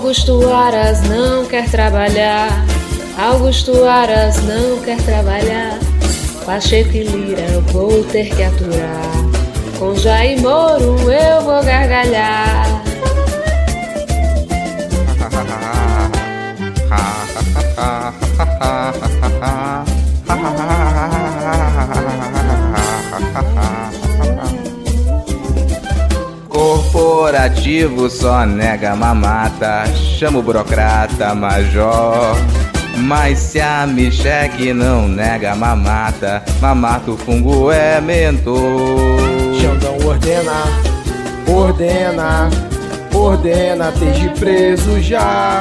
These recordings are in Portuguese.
Augusto Aras não quer trabalhar. Augusto Aras não quer trabalhar. Pacheco e Lira eu vou ter que aturar. Com Jair Moro eu vou gargalhar. Corporativo só nega mamata, chama o burocrata major. Mas se a Micheque não nega mamata, mamata o fungo é mentor. Xandão ordena, ordena, ordena, esteja preso já.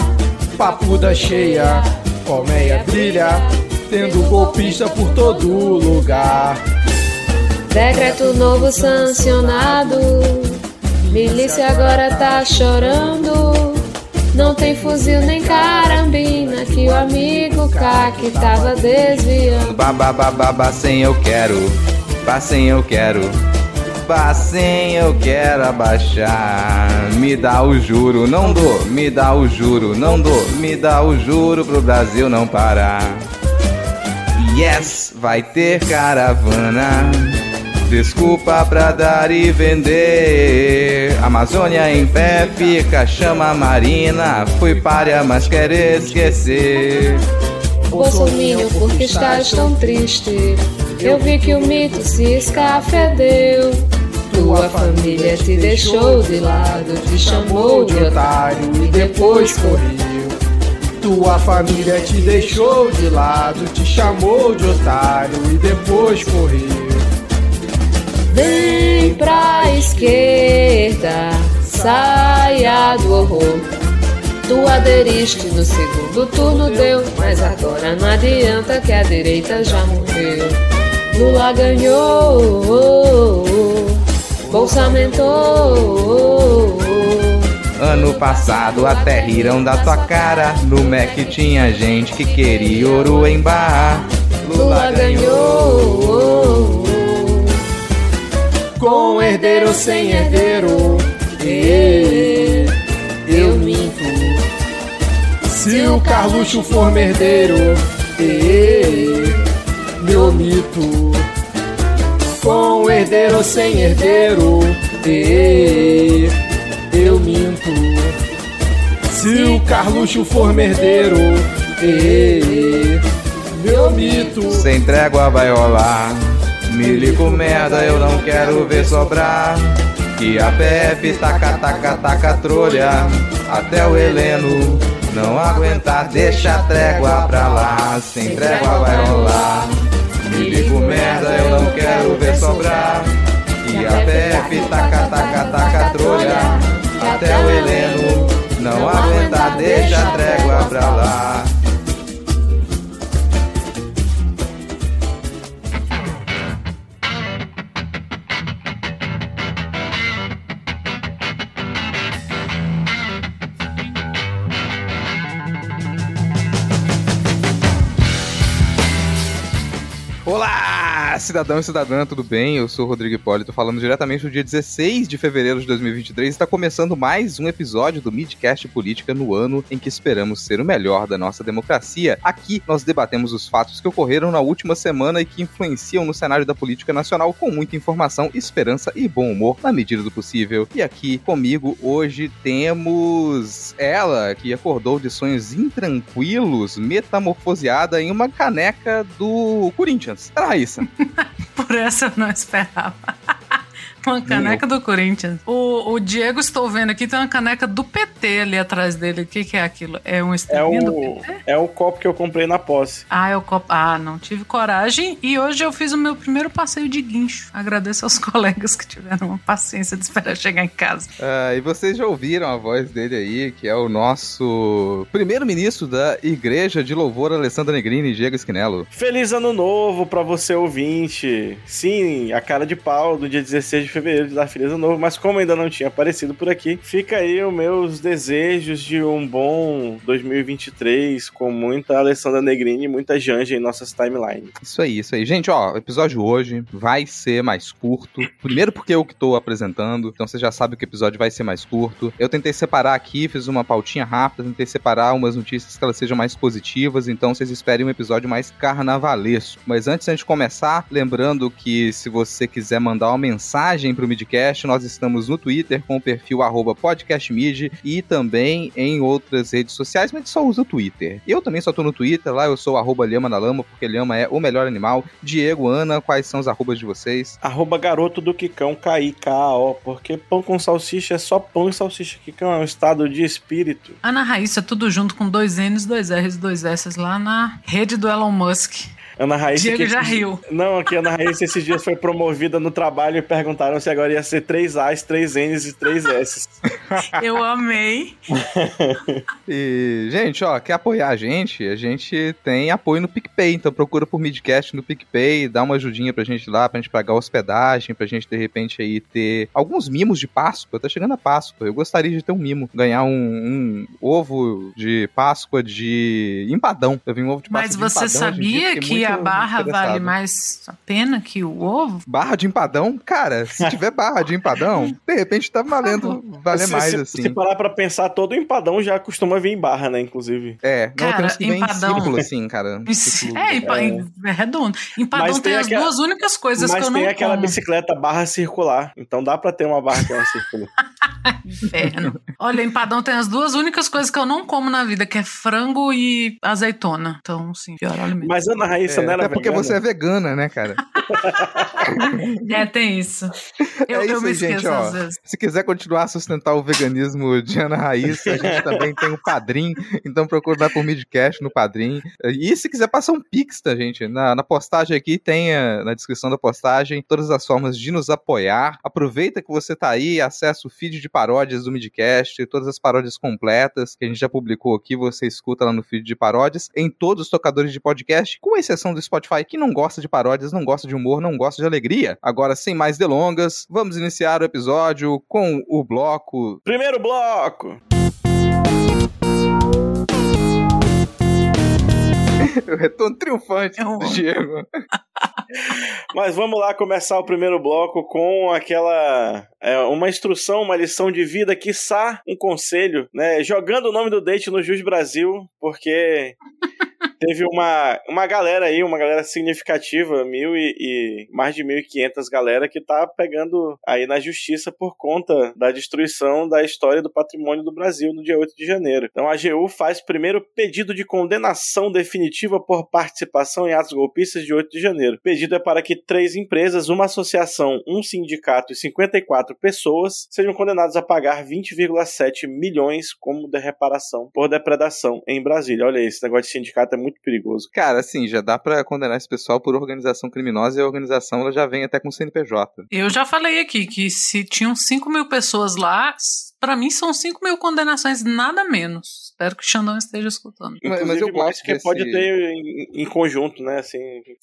Papuda cheia, colmeia brilha, tendo golpista por todo lugar. Decreto novo sancionado. Milícia agora tá chorando. Não tem fuzil nem carambina que o amigo CAC tava desviando. Babá, sem eu quero, sem eu quero. Sem eu quero abaixar. Me dá o juro, não dou. Me dá o juro, não dou. Me dá o juro pro Brasil não parar. Yes, vai ter caravana. Desculpa pra dar e vender. Amazônia em pé fica, chama Marina. Fui párea, mas quer esquecer. Bolsonaro, por que estás tão triste? Eu vi que o mito se escafedeu. Tua família te deixou de lado, te chamou de otário e depois correu. Tua família te deixou de lado, te chamou de otário e depois correu. Vem pra esquerda, saia do horror. Tu aderiste no segundo turno, deu, mas agora não adianta que a direita já morreu. Lula ganhou, Bolsa aumentou. Ano passado até riram da tua cara. No MEC tinha gente que queria ouro em barra. Lula ganhou com herdeiro ou sem herdeiro. Eu minto. Se o Carluxo for merdeiro, e, meu mito. Com herdeiro ou sem herdeiro, eu minto. Se o Carluxo for merdeiro, meu mito. Sem trégua vai rolar. Milico merda, eu não quero ver sobrar. Que a PF taca, taca, taca trolha. Até o Heleno não aguentar, deixa a trégua pra lá. Sem trégua vai rolar. Milico merda, eu não quero ver sobrar. Que a PF taca, taca, taca trolha. Até o Heleno não aguentar, deixa a trégua pra lá. Cidadão e cidadã, tudo bem? Eu sou o Rodrigo Hipólito, falando diretamente do dia 16 de fevereiro de 2023. Está começando mais um episódio do Midcast Política no ano em que esperamos ser o melhor da nossa democracia. Aqui nós debatemos os fatos que ocorreram na última semana e que influenciam no cenário da política nacional com muita informação, esperança e bom humor na medida do possível. E aqui comigo hoje temos ela, que acordou de sonhos intranquilos, metamorfoseada em uma caneca do Corinthians. Raíssa. Por essa eu não esperava. Uma caneca do Corinthians. O, o, Diego, estou vendo aqui, tem uma caneca do PT ali atrás dele. O que, que é aquilo? É um estrelinho é do PT? É o copo que eu comprei na posse. Ah, é o copo. Ah, não tive coragem. E hoje eu fiz o meu primeiro passeio de guincho. Agradeço aos colegas que tiveram uma paciência de esperar chegar em casa. Ah, e vocês já ouviram a voz dele aí, que é o nosso primeiro-ministro da Igreja de Louvor, Alessandra Negrini e Diego Esquinelo. Feliz ano novo para você, ouvinte. Sim, a cara de pau do dia 16 de fevereiro fevereiro de dar feliz ano novo, mas como ainda não tinha aparecido por aqui, fica aí os meus desejos de um bom 2023 com muita Alessandra Negrini e muita Janja em nossas timelines. Isso aí, isso aí. Gente, ó, o episódio hoje vai ser mais curto. Primeiro porque eu que tô apresentando, então você já sabe que o episódio vai ser mais curto. Eu tentei separar aqui, fiz uma pautinha rápida, tentei separar umas notícias que elas sejam mais positivas, então vocês esperem um episódio mais carnavalesco. Mas antes de começar, lembrando que se você quiser mandar uma mensagem pro Midcast, nós estamos no Twitter com o perfil podcastmid e também em outras redes sociais, mas só usa o Twitter. Eu também só tô no Twitter, lá eu sou arroba Lhama na Lama, porque Lhama é o melhor animal. Diego, Ana, quais são os arrobas de vocês? Arroba garoto do Kikão, K-I-K-A-O, porque pão com salsicha é só pão e salsicha. Kikão é um estado de espírito. Ana Raíssa, tudo junto com dois N's, dois R's, dois S lá na rede do Elon Musk. Ana Raíssa. Diego que já esses- riu. Não, aqui Ana Raíssa esses dias foi promovida no trabalho e perguntaram se agora ia ser três A's, três N's e três S's. Eu amei. E, gente, ó, quer apoiar a gente? A gente tem apoio no PicPay, então procura por Midcast no PicPay, dá uma ajudinha pra gente lá, pra gente pagar hospedagem, pra gente, de repente, aí ter alguns mimos de Páscoa. Tá chegando a Páscoa, eu gostaria de ter um mimo, ganhar um, um ovo de Páscoa de empadão. Eu vi um ovo de Páscoa Mas de você sabia que a barra vale mais a pena que o ovo? Barra de empadão? Cara, se tiver barra de empadão, de repente tá valendo valer se, mais, se, assim. Se parar pra pensar, todo empadão já costuma vir em barra, né, inclusive. É, não, Cara, tem uns que vem em empadão- círculo, assim, cara. Círculo- É, É. é redondo. Empadão Mas tem, tem as aquela- duas únicas coisas que Mas eu tem não aquela como. bicicleta barra circular. Então dá pra ter uma barra que é uma circular. Inferno. Olha, empadão tem as duas únicas coisas que eu não como na vida, que é frango e azeitona. Então, sim, pior alimento. Mas Ana Raíssa É, não era até porque vegana? você é vegana, né, cara? É, tem isso. Eu, é isso eu me esqueço gente, às ó. vezes. Se quiser continuar a sustentar o veganismo de Ana Raíssa, a gente também tem o Padrim, então procura lá por Midcast no Padrim. E se quiser passar um Pix, tá, gente? Na, na postagem aqui tem eh, na descrição da postagem todas as formas de nos apoiar. Aproveita que você tá aí, acessa o feed de paródias do Midcast, todas as paródias completas que a gente já publicou aqui, você escuta lá no feed de paródias, em todos os tocadores de podcast, com exceção do Spotify, que não gosta de paródias, não gosta de humor, não gosta de alegria. Agora, sem mais delongas, vamos iniciar o episódio com o bloco. Primeiro bloco. O retorno triunfante do. Diego. Mas vamos lá começar o primeiro bloco com aquela é, uma instrução, uma lição de vida, quiçá um conselho, né? Jogando o nome do date no Jus Brasil, porque teve uma, uma galera aí, uma galera significativa, mil e, e mais de 1.500 galera que tá pegando aí na justiça por conta da destruição da história do patrimônio do Brasil no dia 8 de janeiro. Então a AGU faz primeiro pedido de condenação definitiva por participação em atos golpistas de 8 de janeiro. O pedido é para que três empresas, uma associação, um sindicato e 54 pessoas sejam condenados a pagar 20,7 milhões como de reparação por depredação em Brasília. Olha esse negócio de sindicato é muito perigoso. Cara, assim, já dá pra condenar esse pessoal por organização criminosa e a organização ela já vem até com CNPJ. Eu já falei aqui que se tinham 5 mil pessoas lá, pra mim são 5 mil condenações, nada menos. Espero que o Xandão esteja escutando. Mas- mas eu gosto que desse- pode ter em, em conjunto, né? Assim,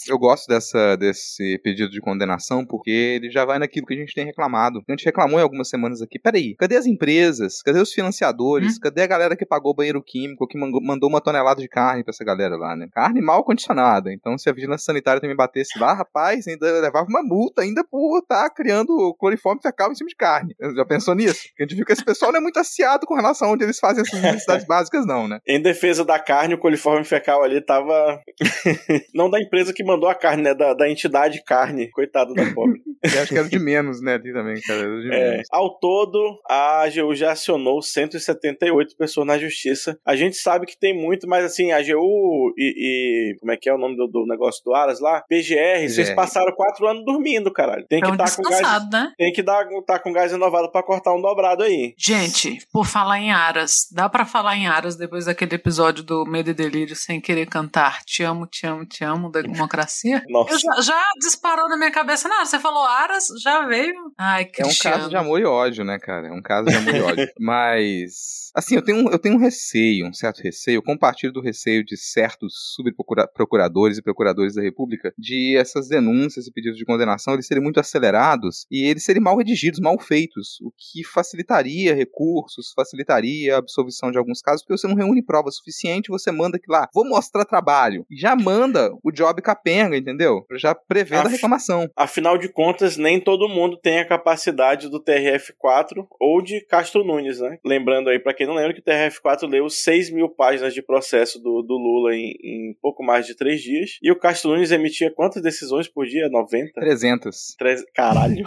Eu gosto dessa, desse pedido de condenação porque ele já vai naquilo que a gente tem reclamado. A gente reclamou em algumas semanas aqui. Peraí, cadê as empresas? Cadê os financiadores? Cadê a galera que pagou o banheiro químico, que mandou, uma tonelada de carne pra essa galera lá, né? Carne mal condicionada. Então, se a vigilância sanitária também batesse lá, rapaz, ainda levava uma multa ainda por estar criando cloriforme fecal em cima de carne. Já pensou nisso? A gente viu que esse pessoal não é muito aciado com relação a onde eles fazem essas necessidades básicas, não, né? em defesa da carne, o coliforme fecal ali tava. Não da empresa que mandou a carne, né? Da, da entidade carne. Coitado da pobre. Eu acho que era de menos, né, ali também, cara. Era de É, menos. ao todo, a AGU já acionou 178 pessoas na justiça. A gente sabe que tem muito, mas assim, a AGU e, e- como é que é o nome do, do negócio do Aras lá? PGR, vocês PGR. passaram quatro anos dormindo, caralho. Tem que É um estar com gás. né? Tem que dar, tá com gás renovado pra cortar um dobrado aí. Gente, por falar em aras, dá pra falar em aras depois daquele episódio do Medo e Delírio sem querer cantar Te amo, te amo, te amo da democracia? Nossa. Eu já, já disparou na minha cabeça, não, você falou Aras já veio. Ai, Cristiano. É um caso de amor e ódio, né, cara? É um caso de amor e ódio. Mas, assim, eu tenho, um, eu tenho um receio, um certo receio. Eu compartilho do receio de certos subprocuradores e procuradores da República de essas denúncias e pedidos de condenação eles serem muito acelerados e eles serem mal redigidos, mal feitos, o que facilitaria recursos, facilitaria a absolvição de alguns casos, porque você não reúne prova suficiente, você manda que lá, vou mostrar trabalho. E já manda o job capenga, entendeu? Já prevendo Af a reclamação. Afinal de contas, nem todo mundo tem a capacidade do TRF4 ou de Castro Nunes, né? Lembrando aí, para quem não lembra, que o TRF4 leu 6 mil páginas de processo do, do Lula em, em, pouco mais de 3 dias. E o Castro Nunes emitia quantas decisões por dia? 90? 300. Tre... Caralho.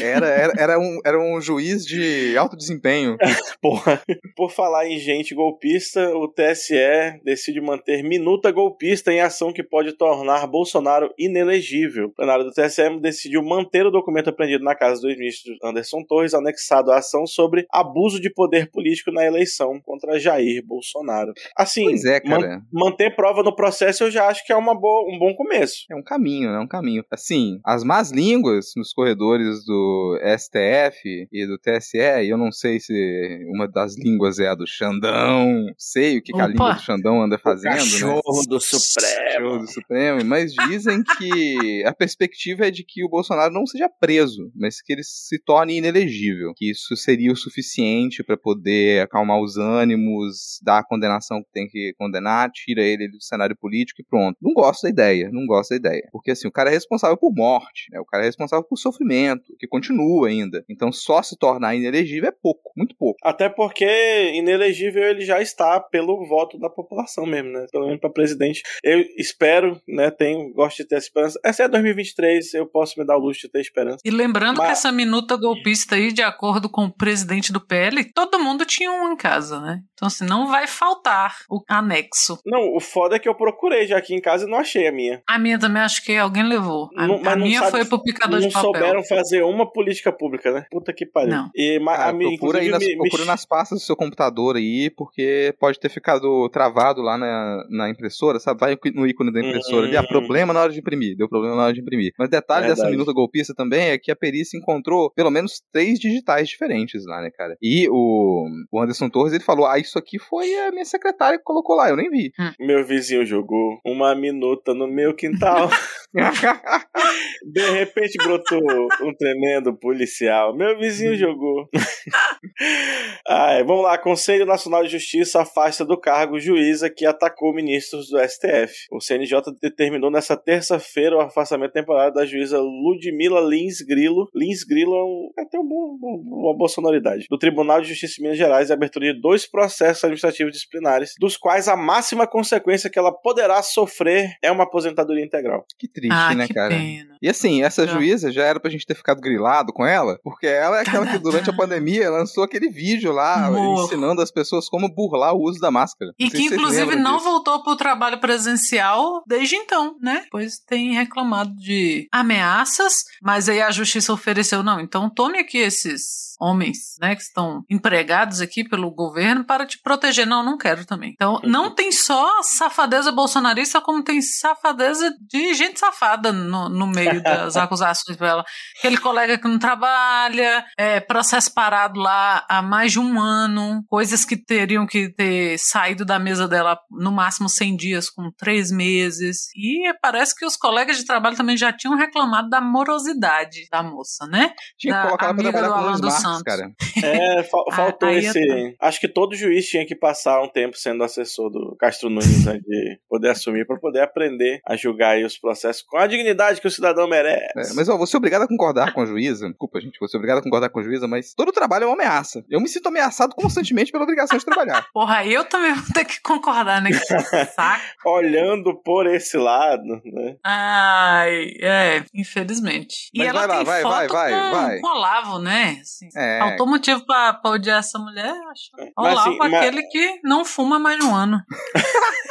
Era, era, era, um, era um juiz de alto desempenho. Porra. Por falar em gente golpista, o TSE decide manter minuta golpista em ação que pode tornar Bolsonaro inelegível. O plenário do TSE decidiu manter o documento apreendido na casa do ministro Anderson Torres, anexado à ação sobre abuso de poder político na eleição contra Jair Bolsonaro. Assim, pois é, cara. Man manter prova no processo eu já acho que é uma boa, um bom começo. É um caminho, né? Um caminho. Assim, as más línguas nos corredores do STF e do TSE, e eu não sei se uma das línguas é a do Xandão, sei o que, que a língua do Xandão anda fazendo, o né? cachorro né? do Supremo. Cachorro do Supremo, mas dizem que a perspectiva é de que o Bolsonaro não seja preso, mas que ele se torne inelegível, que isso seria o suficiente para poder acalmar os ânimos, dar a condenação que tem que condenar, tira ele do cenário político e pronto. Não gosto da ideia, não gosto da ideia, porque assim, o cara é responsável por morte, né? O cara é responsável por sofrimento, que continua ainda. Então só se tornar inelegível é pouco, muito pouco. Até porque inelegível ele já está pelo voto da população mesmo, né? Pelo menos para presidente. Eu espero, né, tenho, gosto de ter esperança. Essa é 2023, eu posso me dar o luxo de ter esperança. E lembrando Mas... que essa minuta golpista aí, de acordo com o presidente do PL, todo mundo tinha um em casa, né? Então, assim, não vai faltar o anexo. Não, o foda é que eu procurei já aqui em casa e não achei a minha. A minha também acho que alguém levou. A, não, a minha sabe, foi pro picador de papel. Não souberam fazer uma política pública, né? Puta que pariu. Não. E, ah, a, procura, aí nas, me, procura me... nas pastas do seu computador aí, porque pode ter ficado travado lá na, na impressora, sabe? Vai no ícone da impressora ali, ah, problema na hora de imprimir, deu problema na hora de imprimir. Mas detalhe Verdade. dessa minuta golpista também é que a perícia encontrou pelo menos três digitais diferentes lá, né, cara? E o, o Anderson Torres, ele falou, ah, isso aqui foi a minha secretária que colocou lá, eu nem vi. Hum. Meu vizinho jogou uma minuta no meu quintal. De repente brotou um tremendo policial. Meu vizinho jogou. vamos lá. Conselho Nacional de Justiça afasta do cargo juíza que atacou ministros do STF. O CNJ determinou nessa terça-feira o afastamento temporário da juíza Ludmila Lins Grilo. Lins Grilo é, um, é até um bom, uma boa sonoridade. Do Tribunal de Justiça de Minas Gerais e abertura de dois processos administrativos disciplinares, dos quais a máxima consequência que ela poderá sofrer é uma aposentadoria integral. Que triste, ah, né, cara? Pena. E assim, essa juíza já era pra gente ter ficado grilado com ela, porque ela é aquela que durante a pandemia lançou aquele vídeo lá Morro. ensinando as pessoas como burlar o uso da máscara. E que inclusive não disso. voltou pro trabalho presencial desde então, né? Pois tem reclamado de ameaças, mas aí a justiça ofereceu, não, então tome aqui esses homens, né, que estão empregados aqui pelo governo para te proteger. Não, não quero também. Então, uhum. não tem só safadeza bolsonarista, como tem safadeza de gente safada no, no meio das acusações dela. Aquele colega que não trabalha, é, processo parado lá há mais de um ano, coisas que teriam que ter saído da mesa dela no máximo 100 dias, com três meses. E parece que os colegas de trabalho também já tinham reclamado da morosidade da moça, né? Tinha que colocar amiga do Alan dos Santos Santos. cara. É, faltou ah, esse. Tô... Acho que todo juiz tinha que passar um tempo sendo assessor do Castro Nunes, né, de poder assumir, para poder aprender a julgar os processos com a dignidade que o cidadão merece. É, mas ó, você é obrigado a concordar com a juíza. Desculpa, gente, você é obrigado a concordar com a juíza, mas todo trabalho é uma ameaça. Eu me sinto ameaçado constantemente pela obrigação de trabalhar. Porra, eu também vou ter que concordar, né? Saco. Olhando por esse lado, né? Ai, é, infelizmente. Mas e ela vai lá, vai, vai, vai, com, vai. com Olavo, né? Assim, é. Faltou motivo pra, pra odiar essa mulher, acho. Olha lá, assim, mas... aquele que não fuma mais um ano.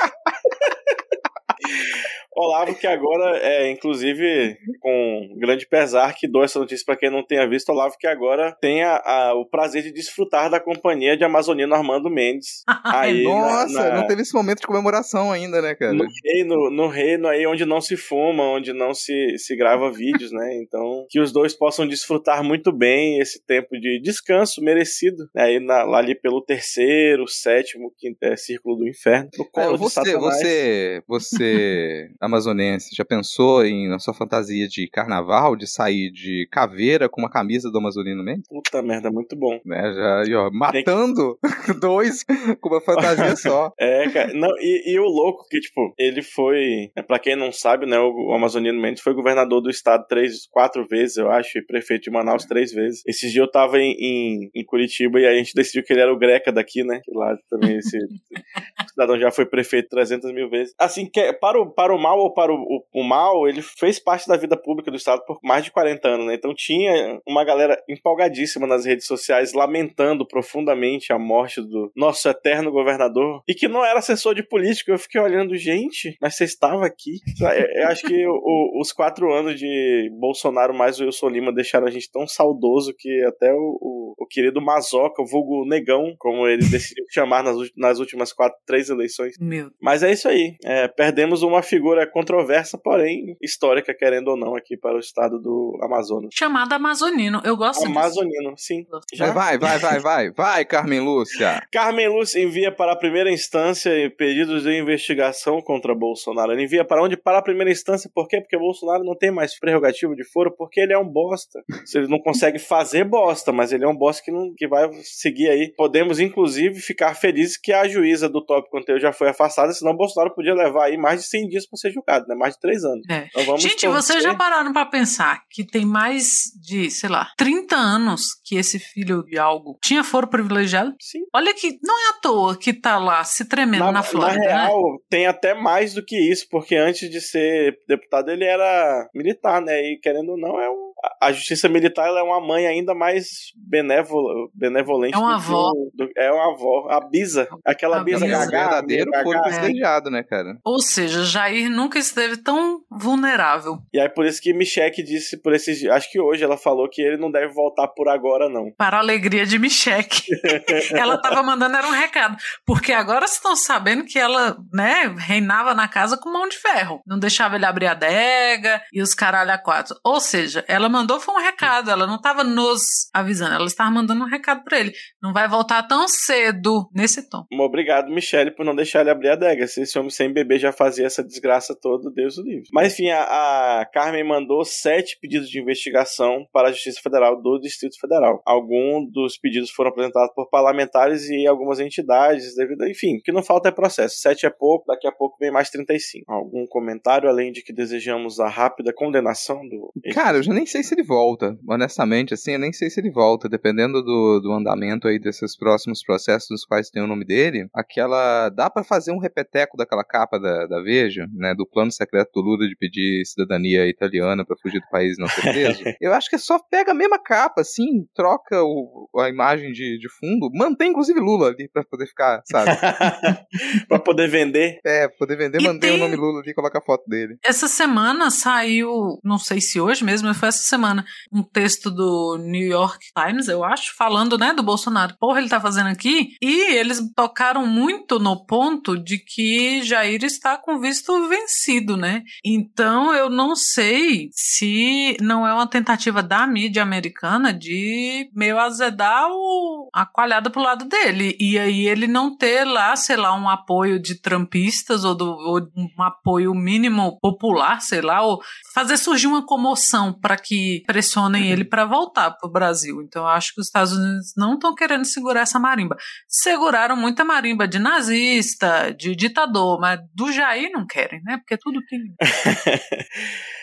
Olavo que agora é, inclusive, com grande pesar que dou essa notícia para quem não tenha visto, Olavo que agora tem a, a, o prazer de desfrutar da companhia de Amazonino Armando Mendes. Aí, Nossa, na, na... não teve esse momento de comemoração ainda, né, cara? No reino, no reino aí onde não se fuma, onde não se, se grava vídeos, né? Então, que os dois possam desfrutar muito bem esse tempo de descanso merecido, né? aí na, lá ali pelo terceiro, sétimo, quinto é, círculo do inferno. No colo é, você, você, você, amazonense, já pensou em na sua fantasia de carnaval, de sair de caveira com uma camisa do Amazonino Mendes? Puta merda, muito bom. Né, já, e, ó, matando que... dois com uma fantasia só. É, cara, não, e, e, o louco que, tipo, ele foi, né, pra quem não sabe, né, o, o Amazonino Mendes foi governador do estado três, quatro vezes, eu acho, e prefeito de Manaus três vezes. Esses dias eu tava em, em, em Curitiba e a gente decidiu que ele era o Greca daqui, né, que lá também esse cidadão já foi prefeito 300 mil vezes. Assim, que, é, para, o, para o mal ou para o, o, o, mal, ele fez parte da vida pública do Estado por mais de 40 anos, né? Então tinha uma galera empolgadíssima nas redes sociais lamentando profundamente a morte do nosso eterno governador e que não era assessor de política. Eu fiquei olhando, gente, mas você estava aqui. Eu, eu acho que o, os quatro anos de Bolsonaro mais o Wilson Lima deixaram a gente tão saudoso que até o, o querido Mazoca, o vulgo Negão, como ele decidiu chamar nas, nas últimas quatro, três eleições. Meu. Mas é isso aí. É, perdemos uma figura controversa, porém histórica, querendo ou não, aqui para o estado do Amazonas. Chamada Amazonino. Eu gosto Amazonino, disso. sim. Já? Vai, vai, vai, vai, vai, Carmen Lúcia. Carmen Lúcia envia para a primeira instância pedidos de investigação contra Bolsonaro. Ele envia para onde? Para a primeira instância, por quê? Porque Bolsonaro não tem mais prerrogativo de foro, porque ele é um bosta. Ele não consegue fazer bosta, mas ele é um bosta que, não, que vai seguir aí. Podemos, inclusive, ficar felizes que a juíza do tópico anterior já foi afastada, senão Bolsonaro podia levar aí mais de 100 dias para ser julgado, né? Mais de 3 anos. É. Então Gente, vocês já pararam para pensar que tem mais de, sei lá, 30 anos que esse filho de algo tinha foro privilegiado? Sim. Olha que não é à toa que tá lá se tremendo na, na Flórida. Na né? real, né? tem até mais do que isso, porque antes de ser deputado ele era militar, né? E querendo ou não, é um a justiça militar ela é uma mãe ainda mais benévola, benevolente. É uma avó. Do, é uma avó. A Bisa. Aquela a Bisa gaga. verdadeiro foi privilegiado, né, cara? Ou seja, Jair nunca esteve tão vulnerável. E aí por isso que Michelle disse por esses dias. Acho que hoje ela falou que ele não deve voltar por agora, não. Para a alegria de Michelle. ela tava mandando era um recado. Porque agora estão sabendo que ela, né, reinava na casa com mão de ferro. Não deixava ele abrir a adega e os caralho a quatro. Ou seja, ela mandou foi um recado, ela não estava nos avisando, ela estava mandando um recado para ele. Não vai voltar tão cedo nesse tom. Obrigado, Michele, por não deixar ele abrir a adega. Se esse homem sem bebê já fazia essa desgraça toda, Deus o livre. Mas enfim, a, a Carmen mandou sete pedidos de investigação para a Justiça Federal do Distrito Federal. Alguns dos pedidos foram apresentados por parlamentares e algumas entidades, devido, enfim, o que não falta é processo. Sete é pouco, daqui a pouco vem mais 35. Algum comentário além de que desejamos a rápida condenação do. Cara, eu já nem sei sei se ele volta, honestamente, assim, eu nem sei se ele volta, dependendo do, do andamento aí desses próximos processos nos quais tem o nome dele, aquela, dá para fazer um repeteco daquela capa da, da Veja, né, do plano secreto do Lula de pedir cidadania italiana para fugir do país e não ser preso, eu acho que é só pega a mesma capa, assim, troca o, a imagem de, de fundo, mantém inclusive Lula ali para poder ficar, sabe? para poder vender. É, poder vender, mantém tem... o nome Lula ali e coloca a foto dele. Essa semana saiu, não sei se hoje mesmo, mas foi essa semana um texto do New York Times, eu acho, falando, né, do Bolsonaro. Porra, ele tá fazendo aqui? E eles tocaram muito no ponto de que Jair está com visto vencido, né? Então eu não sei se não é uma tentativa da mídia americana de meio azedar o, a coalhada pro lado dele. E aí ele não ter lá, sei lá, um apoio de trampistas ou, do, ou um apoio mínimo popular, sei lá, ou fazer surgir uma comoção para que pressionem ele para voltar para o Brasil. Então eu acho que os Estados Unidos não estão querendo segurar essa marimba. Seguraram muita marimba de nazista, de ditador, mas do Jair não querem, né? Porque tudo tem.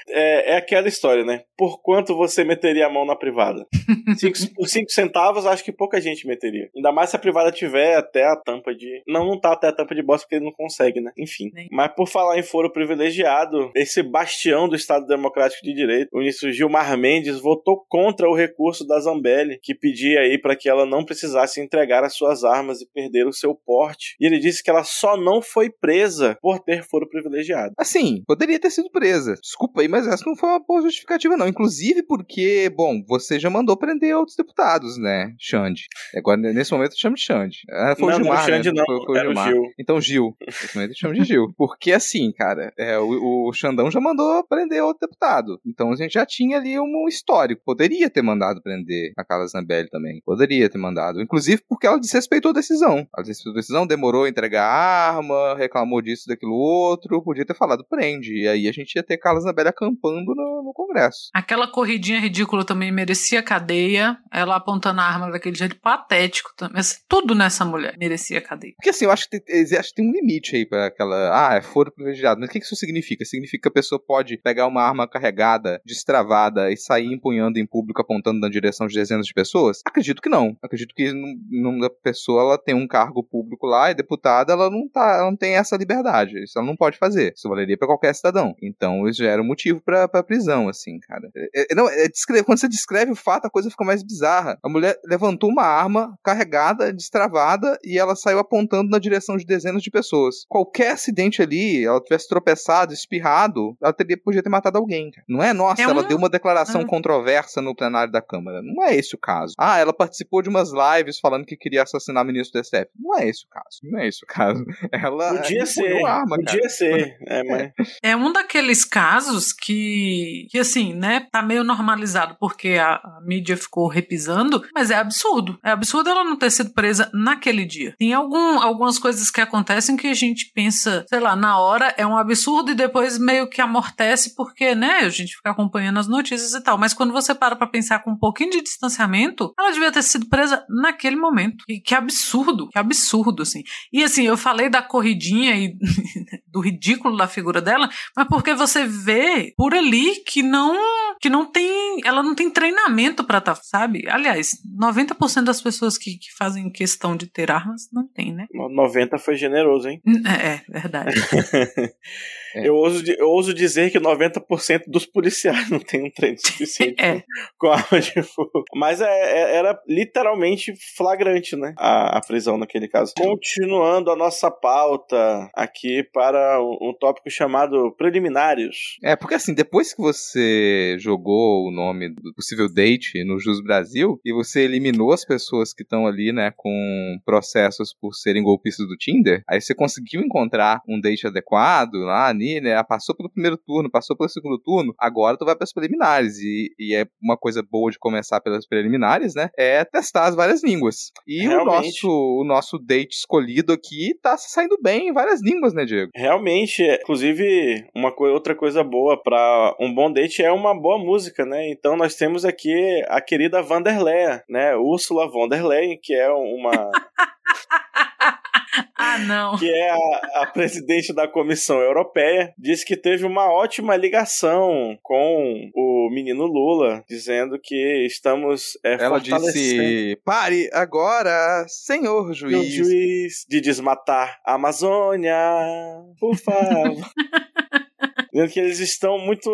é, é aquela história, né? Por quanto você meteria a mão na privada? Cinco, por 5 centavos, acho que pouca gente meteria. Ainda mais se a privada tiver até a tampa de. Não, não tá até a tampa de bosta porque ele não consegue, né? Enfim. Mas por falar em foro privilegiado, esse bastião do Estado Democrático de Direito, o ministro Gilmar Mendes votou contra o recurso da Zambelli, que pedia aí para que ela não precisasse entregar as suas armas e perder o seu porte. E ele disse que ela só não foi presa por ter foro privilegiado. Assim, poderia ter sido presa. Desculpa aí, mas essa não foi uma boa justificativa, não. Inclusive porque, bom, você já mandou prender outros deputados, né, Xande? Agora, nesse momento, eu chamo de Xande. Ah, foi Não, o não, Gilmar, Xande né? não, Foi, foi o Gilmar. Gil. Então, Gil. Nesse momento, eu chamo de Gil. Porque, assim, cara, é, o, o Xandão já mandou prender outro deputado. Então, a gente já tinha ali um histórico. Poderia ter mandado prender a Carla Zambelli também. Poderia ter mandado. Inclusive porque ela desrespeitou a decisão. Ela desrespeitou a decisão, demorou a entregar a arma, reclamou disso, daquilo outro. Podia ter falado prende. E aí a gente ia ter Carla Zambelli acampando no, no Congresso. Aquela corridinha ridícula também merecia cadeia. Ela apontando a arma daquele jeito patético também. Tudo nessa mulher merecia cadeia. Porque assim, eu acho que tem, acho que tem um limite aí pra aquela. Ah, é foro privilegiado. Mas o que isso significa? Significa que a pessoa pode pegar uma arma carregada, destravada e sair empunhando em público, apontando na direção de dezenas de pessoas? Acredito que não. Acredito que a pessoa ela tem um cargo público lá e deputada, ela não tá, ela não tem essa liberdade. Isso ela não pode fazer. Isso valeria pra qualquer cidadão. Então isso já era um motivo pra, pra prisão, assim, cara. É- é- não, é descre- quando você descreve o fato, a coisa fica mais bizarra. A mulher levantou uma arma carregada, destravada, e ela saiu apontando na direção de dezenas de pessoas. Qualquer acidente ali, ela tivesse tropeçado, espirrado, ela teria, podia ter matado alguém. cara. Não é, nossa, É ela deu uma declaração Ah. controversa no plenário da Câmara. Não é esse o caso. Ah, ela participou de umas lives falando que queria assassinar o ministro do STF. Não é esse o caso. Não é esse o caso. Ela Podia ser, arma, cara. podia ser. É, mas... É um daqueles casos que, que assim, né, tá meio normalizado porque a, a mídia ficou repisando, mas é absurdo. É absurdo ela não ter sido presa naquele dia. Tem algum, algumas coisas que acontecem que a gente pensa, sei lá, na hora é um absurdo e depois meio que amortece porque, né, a gente fica acompanhando as notícias e tal. Mas quando você para pra pensar com um pouquinho de distanciamento, ela devia ter sido presa naquele momento. E que absurdo, que absurdo, assim. E assim, eu falei da corridinha e do ridículo da figura dela, mas porque você vê por ali que não que não tem, ela não tem treinamento pra tá, sabe? Aliás, 90% das pessoas que, que fazem questão de ter armas não tem, né? 90 foi generoso, hein? É, é verdade. É. Eu, ouso, eu ouso dizer que 90% dos policiais não tem um treino suficiente É. com arma de fogo. Mas é- é- era literalmente flagrante, né? A, a prisão naquele caso. Continuando a nossa pauta aqui para um, um tópico chamado preliminares. É, porque assim, depois que você jogou o nome do possível date no Jus Brasil e você eliminou as pessoas que estão ali, né, com processos por serem golpistas do Tinder, aí você conseguiu encontrar um date adequado lá, ali, né, passou pelo primeiro turno, passou pelo segundo turno, agora tu vai para as preliminares e, e é uma coisa boa de começar pelas preliminares, né, é testar as várias línguas. E o Realmente. nosso, o nosso date escolhido aqui tá saindo bem em várias línguas, né, Diego? Realmente, inclusive, uma co- outra coisa boa para um bom date é uma boa música, né? Então nós temos aqui a querida Vanderleia, né? Úrsula von der Leyen, que é uma Ah, não. que é a, a presidente da Comissão Europeia, disse que teve uma ótima ligação com o menino Lula, dizendo que estamos é, Ela disse: pare agora, senhor juiz. juiz de desmatar a Amazônia, por favor. Dizendo que eles estão muito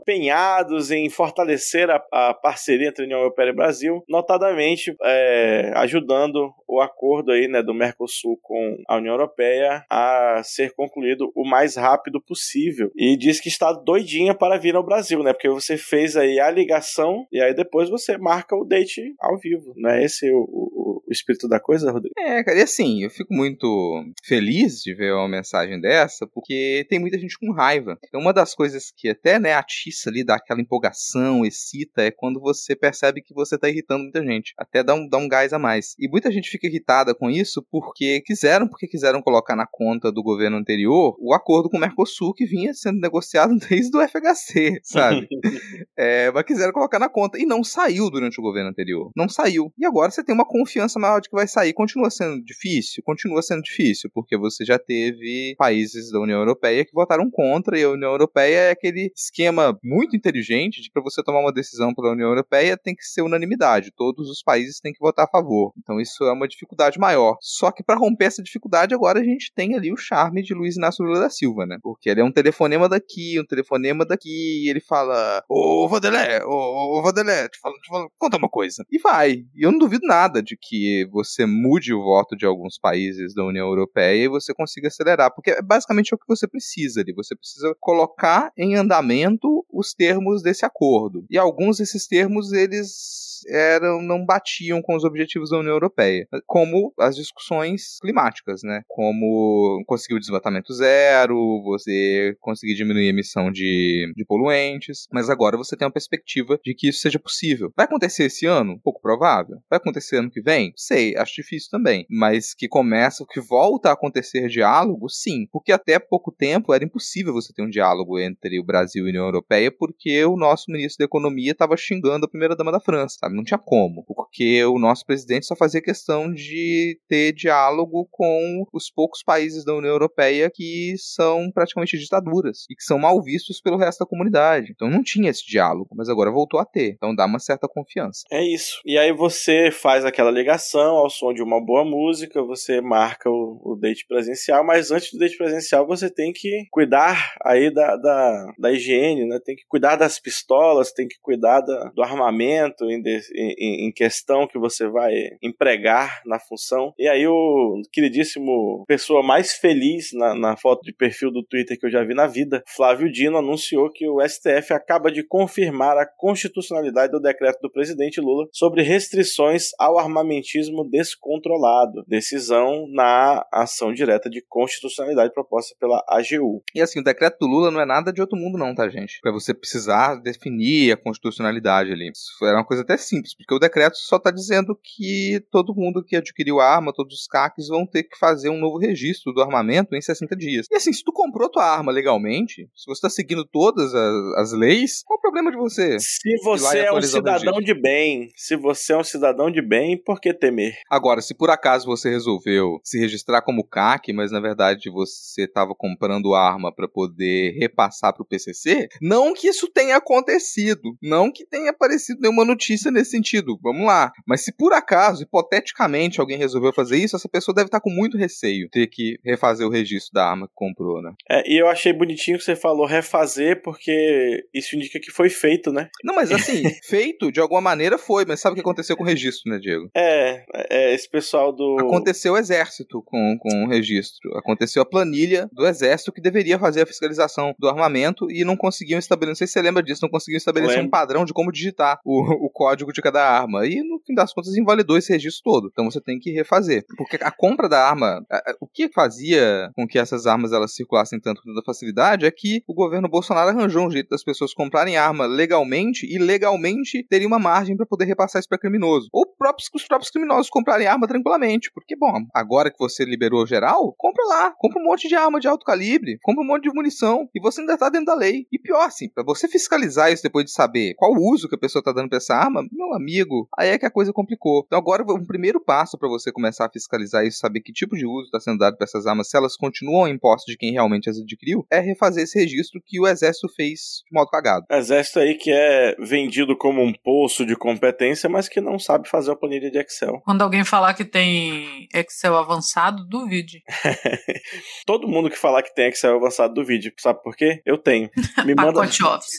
empenhados em fortalecer a, a parceria entre a União Europeia e Brasil, notadamente é, ajudando o acordo aí, né, do Mercosul com a União Europeia a ser concluído o mais rápido possível. E diz que está doidinha para vir ao Brasil, né? Porque você fez aí a ligação e aí depois você marca o date ao vivo. Não é esse o, o, o espírito da coisa, Rodrigo? É, cara, e assim, eu fico muito feliz de ver uma mensagem dessa, porque tem muita gente com raiva. Então, uma das coisas que até, né, atiça ali, dá aquela empolgação, excita, é quando você percebe que você tá irritando muita gente. Até dá um, dá um gás a mais. E muita gente fica irritada com isso porque quiseram, porque quiseram colocar na conta do governo anterior o acordo com o Mercosul que vinha sendo negociado desde o FHC, sabe? É, mas quiseram colocar na conta. E não saiu durante o governo anterior. Não saiu. E agora você tem uma confiança maior de que vai sair. Continua sendo difícil? Continua sendo difícil, porque você já teve países da União Europeia que votaram contra e a União Europeia é aquele esquema muito inteligente de para você tomar uma decisão pela União Europeia tem que ser unanimidade, todos os países têm que votar a favor. Então isso é uma dificuldade maior. Só que para romper essa dificuldade agora a gente tem ali o charme de Luiz Inácio Lula da Silva, né? Porque ele é um telefonema daqui, um telefonema daqui, e ele fala: Ô Vanderlé, ô, ô te falo, te falo, conta uma coisa. E vai. E eu não duvido nada de que você mude o voto de alguns países da União Europeia e você consiga acelerar, porque é basicamente o que você precisa ali. Você precisa colocar em andamento os termos desse acordo. E alguns desses termos, eles eram não batiam com os objetivos da União Europeia, como as discussões climáticas, né? Como conseguir o desmatamento zero, você conseguir diminuir a emissão de, de poluentes, mas agora você tem uma perspectiva de que isso seja possível. Vai acontecer esse ano? Pouco provável. Vai acontecer ano que vem? Sei, acho difícil também, mas que começa, que volta a acontecer diálogo, sim, porque até pouco tempo era impossível você ter um diálogo entre o Brasil e a União Europeia porque o nosso ministro da Economia estava xingando a primeira dama da França, sabe? Não tinha como, porque o nosso presidente só fazia questão de ter diálogo com os poucos países da União Europeia que são praticamente ditaduras e que são mal vistos pelo resto da comunidade. Então não tinha esse diálogo, mas agora voltou a ter. Então dá uma certa confiança. É isso. E aí você faz aquela ligação ao som de uma boa música, você marca o, o date presencial, mas antes do date presencial você tem que cuidar aí da, da, da higiene, né? Tem que cuidar das pistolas, tem que cuidar da, do armamento em, em, em, questão que você vai empregar na função. E aí o queridíssimo pessoa mais feliz na, na foto de perfil do Twitter que eu já vi na vida, Flávio Dino, anunciou que o STF acaba de confirmar a constitucionalidade do decreto do presidente Lula sobre restrições ao armamentismo descontrolado. Decisão na ação direta de constitucionalidade proposta pela AGU. E assim, o decreto do Lula não é nada de outro mundo, não, tá, gente? Pra você precisar definir a constitucionalidade ali. Isso era uma coisa até simples, porque o decreto só está dizendo que todo mundo que adquiriu arma, todos os CACs vão ter que fazer um novo registro do armamento em 60 dias. E assim, se tu comprou tua arma legalmente, se você está seguindo todas as, as, leis, qual o problema de você? Se você é um cidadão de bem, se você é um cidadão de bem, por que temer? Agora, se por acaso você resolveu se registrar como CAC, mas na verdade você estava comprando arma para poder repassar para o PCC, não que isso tenha acontecido, não que tenha aparecido nenhuma notícia nesse sentido. Vamos lá. Mas se por acaso, hipoteticamente, alguém resolveu fazer isso, essa pessoa deve estar com muito receio ter que refazer o registro da arma que comprou, né? É, e eu achei bonitinho que você falou refazer, porque isso indica que foi feito, né? Não, mas assim, feito de alguma maneira foi, mas sabe o que aconteceu com o registro, né, Diego? É, é esse pessoal do. Aconteceu o exército com, com o registro. Aconteceu a planilha do exército que deveria fazer a fiscalização do armamento e não conseguiam estabelecer. Não sei se você lembra disso, não conseguiam estabelecer um padrão de como digitar o, o código de cada arma. E no fim das contas invalidou esse registro todo. Então você tem que refazer. Porque a compra da arma, o que fazia com que essas armas elas circulassem tanto com tanta facilidade é que o governo Bolsonaro arranjou um jeito das pessoas comprarem arma legalmente e legalmente terem uma margem para poder repassar isso para criminoso. Ou próprios, os próprios criminosos comprarem arma tranquilamente. Porque, bom, agora que você liberou geral, compra lá. Compra um monte de arma de alto calibre. Compra um monte de munição. E você ainda tá dentro da lei. E pior, assim, para você fiscalizar isso depois de saber qual o uso que a pessoa tá dando pra essa arma, meu amigo, aí é que a coisa complicou. Então agora um primeiro passo para você começar a fiscalizar isso, saber que tipo de uso está sendo dado para essas armas, se elas continuam em posse de quem realmente as adquiriu, é refazer esse registro que o exército fez de modo cagado. Exército aí que é vendido como um poço de competência, mas que não sabe fazer uma planilha de Excel. Quando alguém falar que tem Excel avançado, duvide. Todo mundo que falar que tem Excel avançado, duvide. Sabe por quê? Eu tenho. Me manda,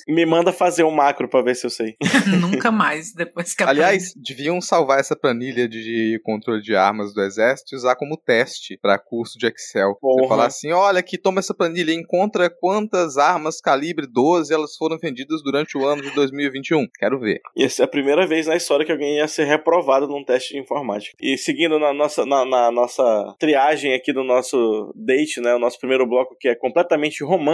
me manda fazer um macro para ver se eu sei. Nunca mais, depois que Aliás, deviam salvar essa planilha de controle de armas do exército e usar como teste para curso de Excel. Porra. Você falar assim: olha aqui, toma essa planilha, encontra quantas armas calibre 12 elas foram vendidas durante o ano de 2021. Quero ver. Ia ser a primeira vez na história que alguém ia ser reprovado num teste de informática. E seguindo na nossa, na, na nossa triagem aqui do nosso date, né? O nosso primeiro bloco que é completamente romântico,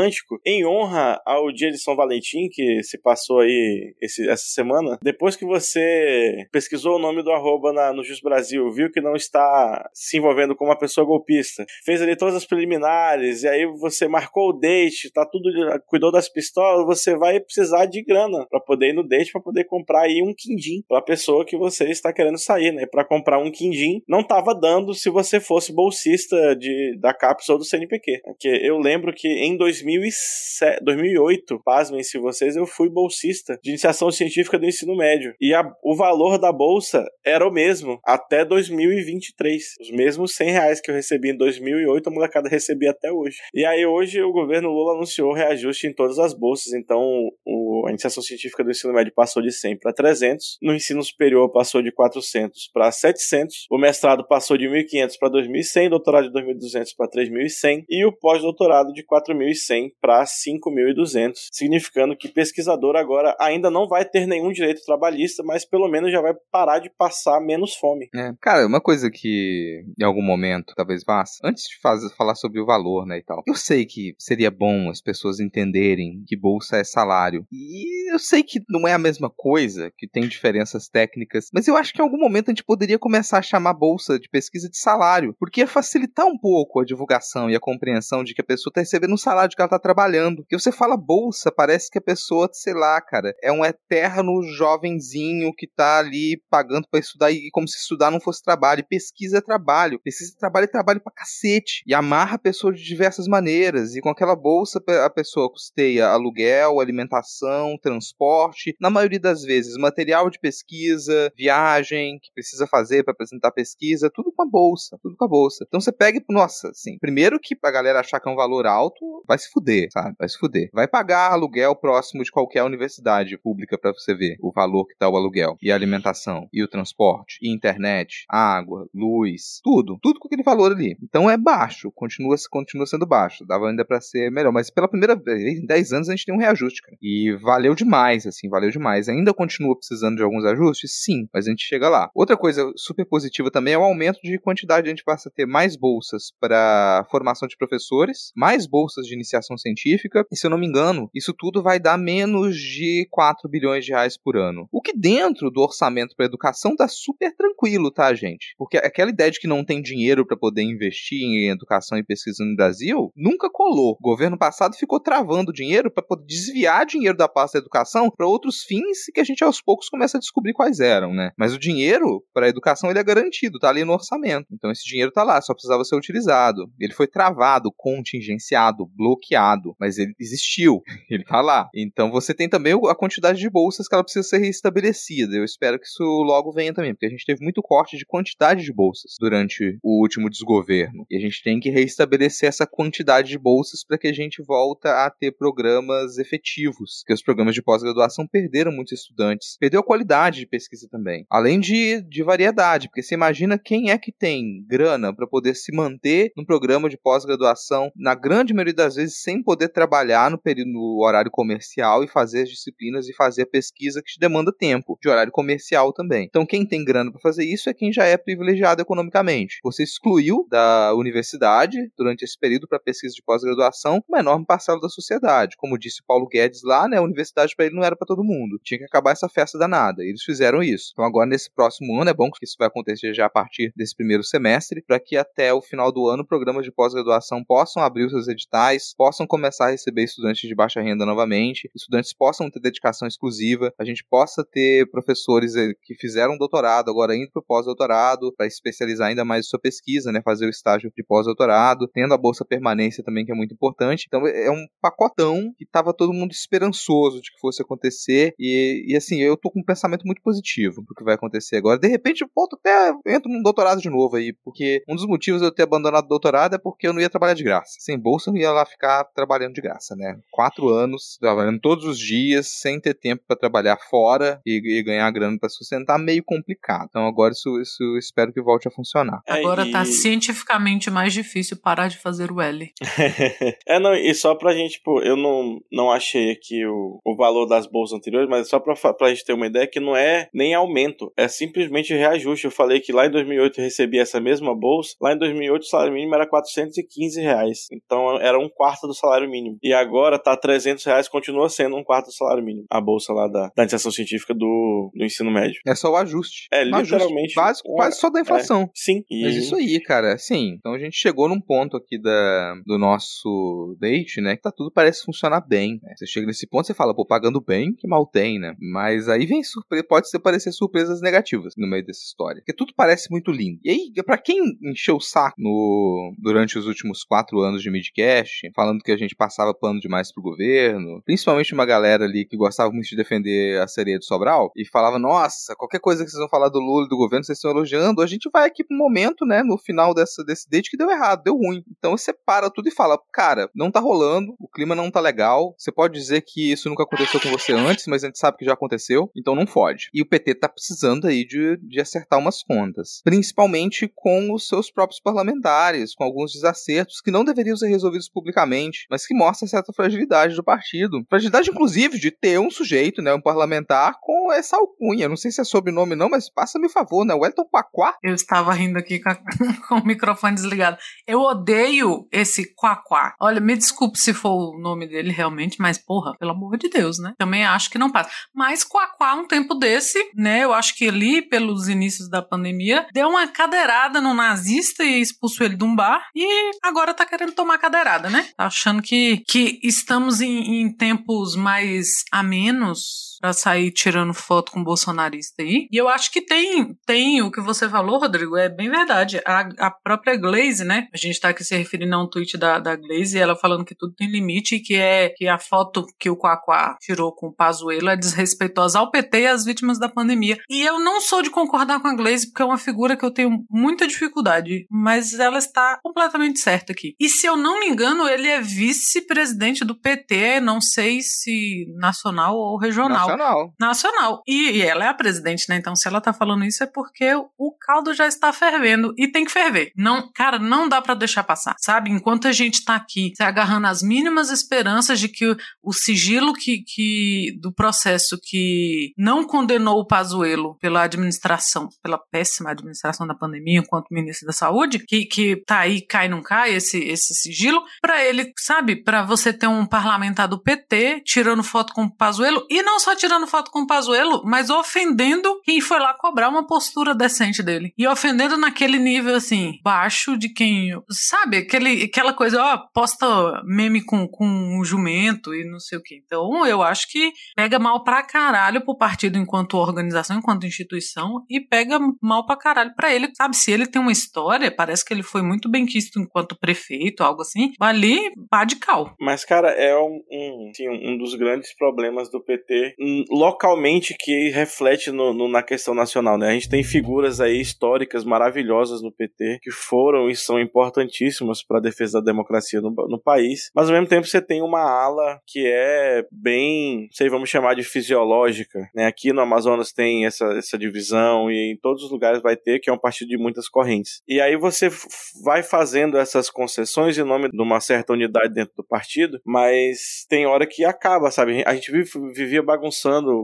em honra ao dia de São Valentim, que se passou aí esse, essa semana. Depois que você pesquisou o nome do arroba na, no Jus Brasil, viu que não está se envolvendo com uma pessoa golpista, fez ali todas as preliminares, e aí você marcou o date, tá tudo, cuidou das pistolas, você vai precisar de grana para poder ir no date, para poder comprar aí um quindim pra pessoa que você está querendo sair, né? Para comprar um quindim, não tava dando se você fosse bolsista de, da CAPES ou do CNPq. Porque eu lembro que em 2007, 2008, pasmem se vocês, eu fui bolsista de iniciação científica do ensino médio. E a, o valor da bolsa era o mesmo até 2023. Os mesmos 100 reais que eu recebi em 2008, a molecada recebia até hoje. E aí hoje o governo Lula anunciou reajuste em todas as bolsas, então o, a iniciação científica do ensino médio passou de 100 para 300, no ensino superior passou de 400 para 700, o mestrado passou de 1.500 para 2.100, doutorado de 2.200 para 3.100 e o pós-doutorado de 4.100 para 5.200, significando que pesquisador agora ainda não vai ter nenhum direito trabalhista, mas pelo menos já vai parar de passar menos fome. É, cara, uma coisa que em algum momento talvez faça, antes de fazer, falar sobre o valor, né, e tal. Eu sei que seria bom as pessoas entenderem que bolsa é salário. E eu sei que não é a mesma coisa, que tem diferenças técnicas, mas eu acho que em algum momento a gente poderia começar a chamar bolsa de pesquisa de salário, porque ia facilitar um pouco a divulgação e a compreensão de que a pessoa está recebendo um salário de ela está trabalhando. Porque você fala bolsa, parece que a pessoa, sei lá, cara, é um eterno jovenzinho que tá ali pagando para estudar e como se estudar não fosse trabalho. E pesquisa é trabalho. Pesquisa é trabalho e trabalho pra cacete. E amarra a pessoa de diversas maneiras. E com aquela bolsa a pessoa custeia aluguel, alimentação, transporte. Na maioria das vezes, material de pesquisa, viagem que precisa fazer para apresentar pesquisa, tudo com a bolsa. Tudo com a bolsa. Então você pega e, nossa, assim, primeiro que pra galera achar que é um valor alto, vai se fuder, sabe? Vai se fuder. Vai pagar aluguel próximo de qualquer universidade pública para você ver o valor que tá o aluguel. E a alimentação, e o transporte, e internet, água, luz, tudo. Tudo com aquele valor ali. Então é baixo, continua, continua sendo baixo. Dava ainda para ser melhor. Mas pela primeira vez em 10 anos a gente tem um reajuste, cara. E valeu demais, assim, valeu demais. Ainda continua precisando de alguns ajustes? Sim, mas a gente chega lá. Outra coisa super positiva também é o aumento de quantidade. A gente passa a ter mais bolsas para formação de professores, mais bolsas de iniciação científica. E se eu não me engano, isso tudo vai dar menos de 4 bilhões de reais por ano. O que dentro do orçamento para educação tá super tranquilo, tá, gente? Porque aquela ideia de que não tem dinheiro para poder investir em educação e pesquisa no Brasil nunca colou. O governo passado ficou travando dinheiro para poder desviar dinheiro da pasta da educação para outros fins que a gente aos poucos começa a descobrir quais eram, né? Mas o dinheiro para a educação ele é garantido, tá ali no orçamento. Então esse dinheiro tá lá, só precisava ser utilizado. Ele foi travado, contingenciado, bloqueado, mas ele existiu, ele tá lá. Então você tem também a quantidade de bolsas que ela precisa ser restabelecida. Eu espero que isso logo venha também, porque a gente teve muito corte de quantidade de bolsas durante o último desgoverno. E a gente tem que restabelecer essa quantidade de bolsas para que a gente volta a ter programas efetivos. Porque os programas de pós-graduação perderam muitos estudantes. Perdeu a qualidade de pesquisa também. Além de, de variedade, porque você imagina quem é que tem grana para poder se manter no programa de pós-graduação, na grande maioria das vezes, sem poder trabalhar no período no horário comercial e fazer as disciplinas e fazer a pesquisa que te demanda tempo, de horário comercial também. Então, quem tem grana para fazer isso é quem já é privilegiado economicamente. Você excluiu da universidade, durante esse período para pesquisa de pós-graduação, uma enorme parcela da sociedade. Como disse Paulo Guedes lá, né, a universidade para ele não era para todo mundo. Tinha que acabar essa festa danada. Eles fizeram isso. Então, agora, nesse próximo ano, é bom que isso vai acontecer já a partir desse primeiro semestre, para que até o final do ano programas de pós-graduação possam abrir os seus editais, possam começar a receber estudantes de baixa renda novamente, estudantes possam ter dedicação exclusiva, a gente possa ter professores eh, que fizeram doutorado, agora indo para o pós-doutorado, para especializar ainda mais sua pesquisa, né, fazer o estágio de pós-doutorado, tendo a bolsa permanência também, que é muito importante. Então é um pacotão que estava todo mundo esperançoso de que fosse acontecer, e, e assim, eu tô com um pensamento muito positivo pro que vai acontecer agora. De repente, volto até, entro num doutorado de novo aí, porque um dos motivos de eu ter abandonado o doutorado é porque eu não ia trabalhar de graça. Sem bolsa, eu ia lá ficar trabalhando de graça, né? Quatro anos, trabalhando todos os dias, sem ter tempo para trabalhar fora e, e ganhar grana para sustentar, meio complicado. Então agora isso, isso espero que volte a funcionar. Agora tá cientificamente mais difícil parar de fazer o L. é, não, e só pra gente, tipo, eu não, não achei aqui o, o, o valor das bolsas anteriores, mas só pra, pra gente ter uma ideia que não é nem aumento, é simplesmente reajuste. Eu falei que lá em 2008 eu recebi essa mesma bolsa, lá em 2008 o salário mínimo era 415 reais, então era um quarto do salário mínimo. E agora tá 300 reais, continua sendo um quarto do salário mínimo, a bolsa lá da, da iniciação científica do, do ensino médio. É só o ajuste. É, Um ajuste literalmente. básico, quase só da inflação. é, sim. E Mas isso aí, cara, sim. Então a gente chegou num ponto aqui da, do nosso date, né? Que tá tudo parece funcionar bem. né? Você chega nesse ponto, você fala, pô, pagando bem, que mal tem, né? Mas aí vem surpresa, pode ser parecer surpresas negativas no meio dessa história. Porque tudo parece muito lindo. E aí, pra quem encheu o saco no, durante os últimos quatro anos de midcast, falando que a gente passava pano demais pro governo, principalmente uma galera ali que gostava muito de defender a sereia de Sobral, e falava, nossa, qualquer coisa que vocês vão falar do Lula e do governo, vocês estão elogiando, a gente vai aqui pro momento, né, no final dessa, desse date que deu errado, deu ruim. Então você para tudo e fala, cara, não tá rolando, o clima não tá legal, você pode dizer que isso nunca aconteceu com você antes, mas a gente sabe que já aconteceu, então não fode. E o PT tá precisando aí de, de acertar umas contas, principalmente com os seus próprios parlamentares, com alguns desacertos que não deveriam ser resolvidos publicamente, mas que mostram certa fragilidade do partido. Fragilidade, inclusive, de ter um sujeito, né, um parlamentar com essa alcunha. Não sei se é sobrenome não, mas passa-me o favor, né? O Elton Paquá. Eu estava rindo aqui com, a- com o microfone desligado. Eu odeio esse Quaquá. Olha, me desculpe se for o nome dele realmente, mas porra, pelo amor de Deus, né? Também acho que não passa. Mas Quaquá, um tempo desse, né? Eu acho que ali, pelos inícios da pandemia, deu uma cadeirada no nazista e expulsou ele de um bar. E agora tá querendo tomar cadeirada, né? Tá achando que, que estamos em, em tempos mais amenos pra sair tirando foto com bolsonarista aí. E eu acho que tem, tem o que você falou, Rodrigo, é bem verdade. A, a própria Glaze, né? A gente tá aqui se referindo a um tweet da, da Glaze, ela falando que tudo tem limite e que é que a foto que o Quaquá tirou com o Pazuello é desrespeitosa ao PT e às vítimas da pandemia. E eu não sou de concordar com a Glaze, porque é uma figura que eu tenho muita dificuldade, mas ela está completamente certa aqui. E se eu não me engano, ele é vice-presidente do PT, não sei se nacional ou regional. Nacional. Nacional. E, e ela é a presidente, né? Então, se ela tá falando isso, é porque o caldo já está fervendo. E tem que ferver. Não, cara, não dá pra deixar passar, sabe? Enquanto a gente tá aqui se agarrando às mínimas esperanças de que o, o sigilo que, que do processo que não condenou o Pazuello pela administração, pela péssima administração da pandemia enquanto ministro da Saúde, que, que tá aí, cai não cai, esse, esse sigilo, pra ele, sabe? Pra você ter um parlamentar do PT tirando foto com o Pazuello e não só tirando foto com o Pazuello, mas ofendendo quem foi lá cobrar uma postura decente dele. E ofendendo naquele nível, assim, baixo de quem, sabe? Aquele, aquela coisa, ó, posta meme com, com um jumento e não sei o que. Então, eu acho que pega mal pra caralho pro partido enquanto organização, enquanto instituição, e pega mal pra caralho pra ele, sabe? Se ele tem uma história, parece que ele foi muito bem quisto enquanto prefeito, algo assim, ali, pá de cal. Mas, cara, é um, um, assim, um dos grandes problemas do PT localmente que reflete no, no- na questão nacional, né? A gente tem figuras aí históricas maravilhosas no PT que foram e são importantíssimas para a defesa da democracia no, no país, mas ao mesmo tempo você tem uma ala que é bem, sei, vamos chamar de fisiológica, né? Aqui no Amazonas tem essa, essa divisão e em todos os lugares vai ter, que é um partido de muitas correntes. E aí você vai fazendo essas concessões em nome de uma certa unidade dentro do partido, mas tem hora que acaba, sabe? A gente vive- vivia bagunçando,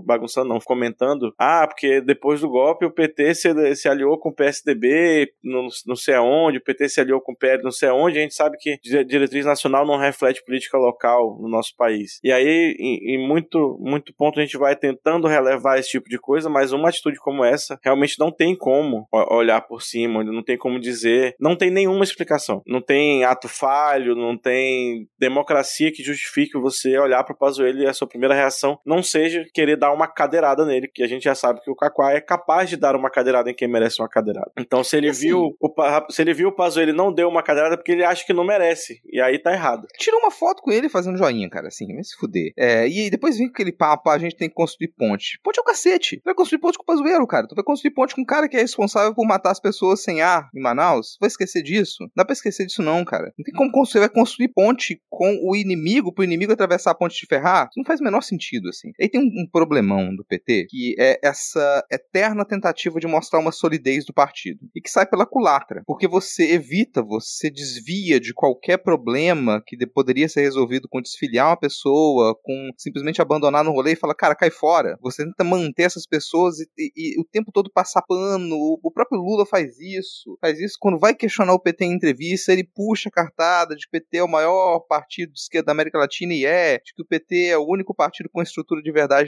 bagunçando não, comentando, ah, porque depois do golpe o PT se, se aliou com o PSDB, não, não sei aonde, o PT se aliou com o PL, não sei aonde, a gente sabe que di- diretriz nacional não reflete política local no nosso país. E aí, em, em muito, muito ponto, a gente vai tentando relevar esse tipo de coisa, mas uma atitude como essa realmente não tem como olhar por cima, não tem como dizer, não tem nenhuma explicação. Não tem ato falho, não tem democracia que justifique você olhar para o Pazuello e a sua primeira reação não seja querer dar uma cadeirada nele, que a gente já sabe que o Kaká é capaz de dar uma cadeirada em quem merece uma cadeirada. Então, se ele Assim- viu o se ele viu o Pazuello e não deu uma cadeirada porque ele acha que não merece. E aí tá errado. Tirou uma foto com ele fazendo joinha, cara, assim, vai se fuder. É, e aí depois vem com aquele papo, "Ah, a gente tem que construir ponte. Ponte é o cacete. Tu vai construir ponte com o Pazuello, cara. Tu vai construir ponte com um cara que é responsável por matar as pessoas sem ar em Manaus. Vai esquecer disso? Não dá pra esquecer disso não, cara. Não tem como construir, vai construir ponte com o inimigo, pro inimigo atravessar a ponte de ferrar. Isso não faz o menor sentido, assim. Aí tem um um problemão do PT que é essa eterna tentativa de mostrar uma solidez do partido e que sai pela culatra, porque você evita, você desvia de qualquer problema que poderia ser resolvido com desfiliar uma pessoa, com simplesmente abandonar no rolê e falar, cara, cai fora. Você tenta manter essas pessoas e, e, e o tempo todo passar pano. O próprio Lula faz isso, faz isso quando vai questionar o PT em entrevista, ele puxa a cartada de que o PT é o maior partido de esquerda da América Latina e é, de que o PT é o único partido com estrutura de verdade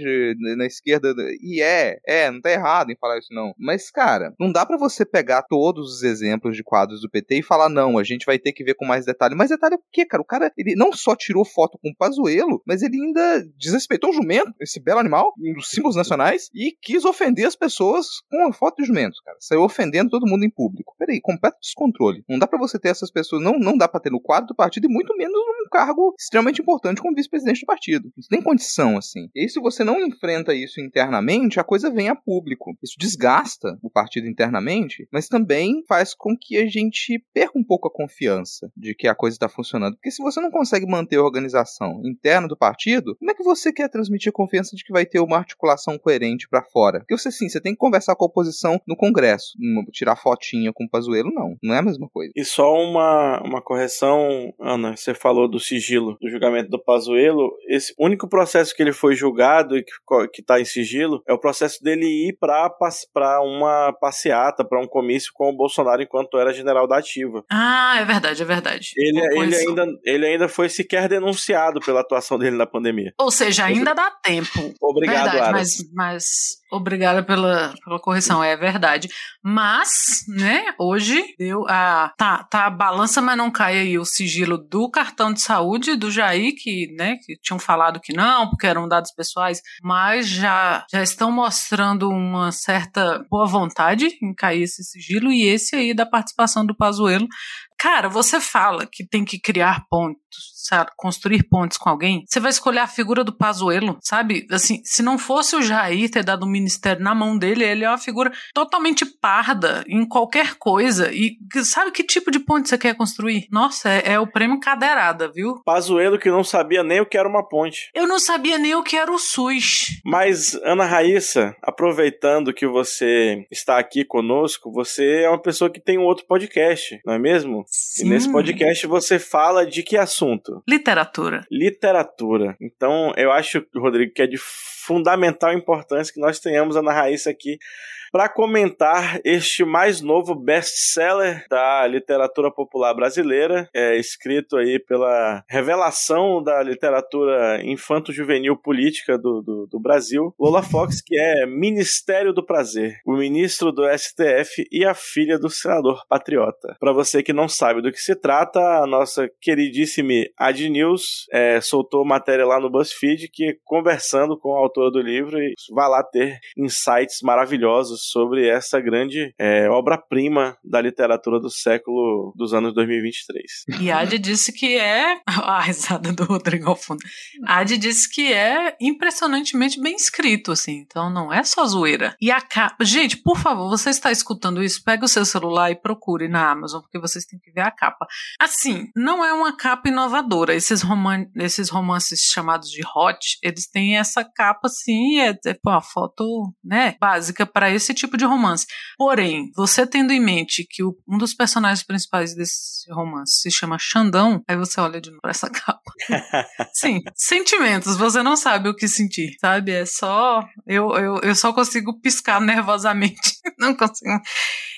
na esquerda e é, é, não tá errado em falar isso não. Mas cara, não dá para você pegar todos os exemplos de quadros do PT e falar não, a gente vai ter que ver com mais detalhe. Mais detalhe é o quê, cara? O cara, ele não só tirou foto com o Pazuello, mas ele ainda desrespeitou o jumento, esse belo animal, um dos símbolos nacionais, e quis ofender as pessoas com a foto de jumento, cara. Saiu ofendendo todo mundo em público. Peraí, completo descontrole. Não dá para você ter essas pessoas, não, não dá pra ter no quadro do partido e muito menos num cargo extremamente importante como vice-presidente do partido. Isso tem condição, assim. E aí, se você não enfrenta isso internamente, a coisa vem a público. Isso desgasta o partido internamente, mas também faz com que a gente perca um pouco a confiança de que a coisa está funcionando. Porque se você não consegue manter a organização interna do partido, como é que você quer transmitir confiança de que vai ter uma articulação coerente para fora? Porque você sim, você tem que conversar com a oposição no Congresso. Tirar fotinha com o Pazuello, não. Não é a mesma coisa. E só uma, uma correção, Ana, você falou do sigilo do julgamento do Pazuello. Esse único processo que ele foi julgado e que, que tá em sigilo é o processo dele ir para uma passeata, para um comício com o Bolsonaro enquanto era general da ativa. Ah, é verdade, é verdade. Ele, ele, ainda, ele ainda foi sequer denunciado pela atuação dele na pandemia. Ou seja, ainda dá tempo. Obrigado, verdade, mas, mas obrigada pela, pela correção, é verdade. Mas, né, hoje deu a. Tá, tá, balança, mas não cai aí o sigilo do cartão de saúde do Jair, que, né, que tinham falado que não, porque eram dados pessoais, mas já, já estão mostrando uma certa boa vontade em cair esse sigilo, e esse aí da participação do Pazuello Cara, você fala que tem que criar pontos, sabe, construir pontes com alguém, você vai escolher a figura do Pazuello, sabe? Assim, se não fosse o Jair ter dado o ministério na mão dele, ele é uma figura totalmente parda em qualquer coisa. E sabe que tipo de ponte você quer construir? Nossa, é, é o prêmio cadeirada, viu? Pazuello que não sabia nem o que era uma ponte. Eu não sabia nem o que era o SUS. Mas, Ana Raíssa, aproveitando que você está aqui conosco, você é uma pessoa que tem um outro podcast, não é mesmo? Sim. E nesse podcast você fala de que assunto? Literatura. Literatura. Então, eu acho, Rodrigo, que é de fundamental importância que nós tenhamos a Ana Raíssa aqui para comentar este mais novo best-seller da literatura popular brasileira, é, escrito aí pela revelação da literatura infanto-juvenil política do, do, do, Brasil, Lola Fox, que é Ministério do Prazer, o ministro do STF e a filha do senador patriota. Para você que não sabe do que se trata, a nossa queridíssima Ad News é, soltou matéria lá no BuzzFeed que, conversando com a autora do livro, vai lá ter insights maravilhosos sobre essa grande é, obra-prima da literatura do século dos anos 2023. E Adi disse que é. A risada do Rodrigo ao fundo. Adi disse que é impressionantemente bem escrito, assim. Então não é só zoeira. E a capa. Gente, por favor, você está escutando isso? Pega o seu celular e procure na Amazon, porque vocês têm que ver a capa. Assim, não é uma capa inovadora. Esses, roman... Esses romances chamados de hot, eles têm essa capa, assim, é, é uma foto, né, básica para esse esse tipo de romance. Porém, você tendo em mente que o, um dos personagens principais desse romance se chama Xandão, aí você olha de novo pra essa capa. Sim, sentimentos, você não sabe o que sentir, sabe? É só. Eu, eu, eu só consigo piscar nervosamente. não consigo.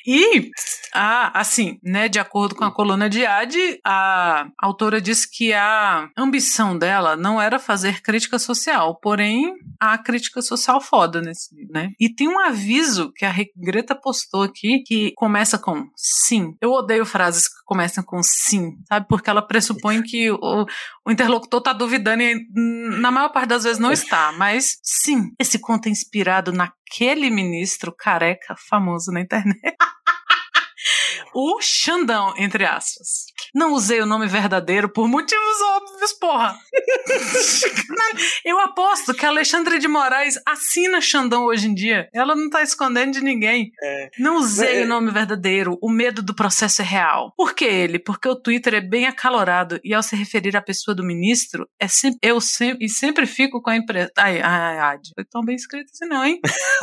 E, a, assim, né, de acordo com a coluna de Ad, a autora disse que a ambição dela não era fazer crítica social, porém, a crítica social foda nesse livro, né? E tem um aviso que a Greta postou aqui que começa com sim. Eu odeio frases que começam com sim, sabe? Porque ela pressupõe que o, o interlocutor tá duvidando e na maior parte das vezes não está, mas sim, esse conto é inspirado naquele ministro careca famoso na internet. o Xandão, entre aspas. Não usei o nome verdadeiro por motivos óbvios, porra. Eu aposto que a Alexandre de Moraes assina Xandão hoje em dia. Ela não tá escondendo de ninguém. É. Não usei É. o nome verdadeiro. O medo do processo é real. Por que ele? Porque o Twitter é bem acalorado e ao se referir à pessoa do ministro, é sempre, eu sempre, e sempre fico com a impressão. Ai, ai, Ad, foi tão bem escrito assim, não, hein?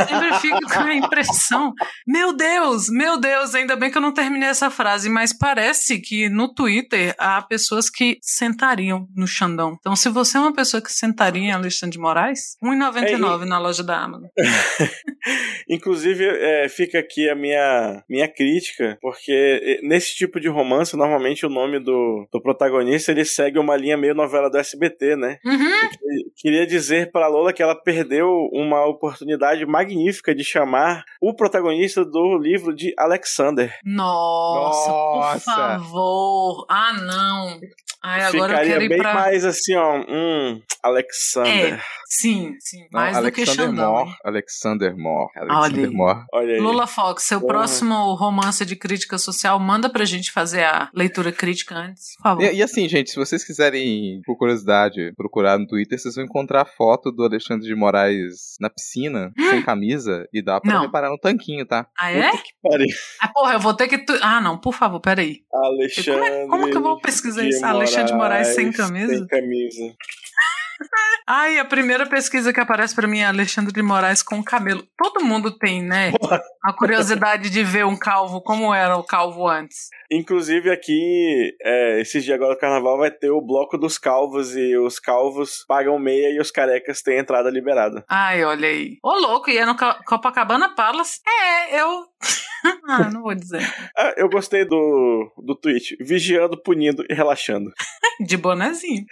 Sempre fico com a impressão. Meu Deus, meu Deus, ainda bem que eu não terminei essa frase, mas parece que no Twitter há pessoas que sentariam no Xandão. Então, se você é uma pessoa que sentaria em Alexandre de Moraes, É, R$1,99 na loja da Amazon. Inclusive, é, fica aqui a minha, minha crítica, porque eh, nesse tipo de romance, normalmente o nome do, do protagonista ele segue uma linha meio novela do SBT, né? Uhum. Queria dizer para Lola que ela perdeu uma oportunidade magnífica de chamar o protagonista do livro de Alexander. Nossa, Nossa. por favor. Ah, não. Ai, agora eu Ficaria quero ir bem pra. mais assim, ó, hum, Alexander. Sim, sim. Não, Mais do que Xandão. Moore. Alexander Moore. Alexander. Moore. Olha aí. Lula Fox, seu Porra. próximo romance de crítica social, manda pra gente fazer a leitura crítica antes, por favor. E, e assim, gente, se vocês quiserem, por curiosidade, procurar no Twitter, vocês vão encontrar a foto do Alexandre de Moraes na piscina, sem camisa, e dá pra Não. reparar no tanquinho, tá? Ah, é? Puta que pariu. Ah, porra, eu vou ter que. tu- Ah, não, por favor, peraí. Como, Alexandre. é, como que eu vou pesquisar isso? Alexandre de Moraes sem camisa? Sem camisa. Ai, a primeira pesquisa que aparece pra mim é Alexandre de Moraes com cabelo. Todo mundo tem, né? A curiosidade de ver um calvo, como era o calvo antes. Inclusive aqui, é, esses dias agora do carnaval vai ter o bloco dos calvos e os calvos pagam meia e os carecas têm entrada liberada. Ai, olha aí. Ô, louco, e é no Ca- Copacabana Palace? É, eu. ah, não vou dizer. Ah, eu gostei do, do tweet. Vigiando, punindo e relaxando. De bonezinho.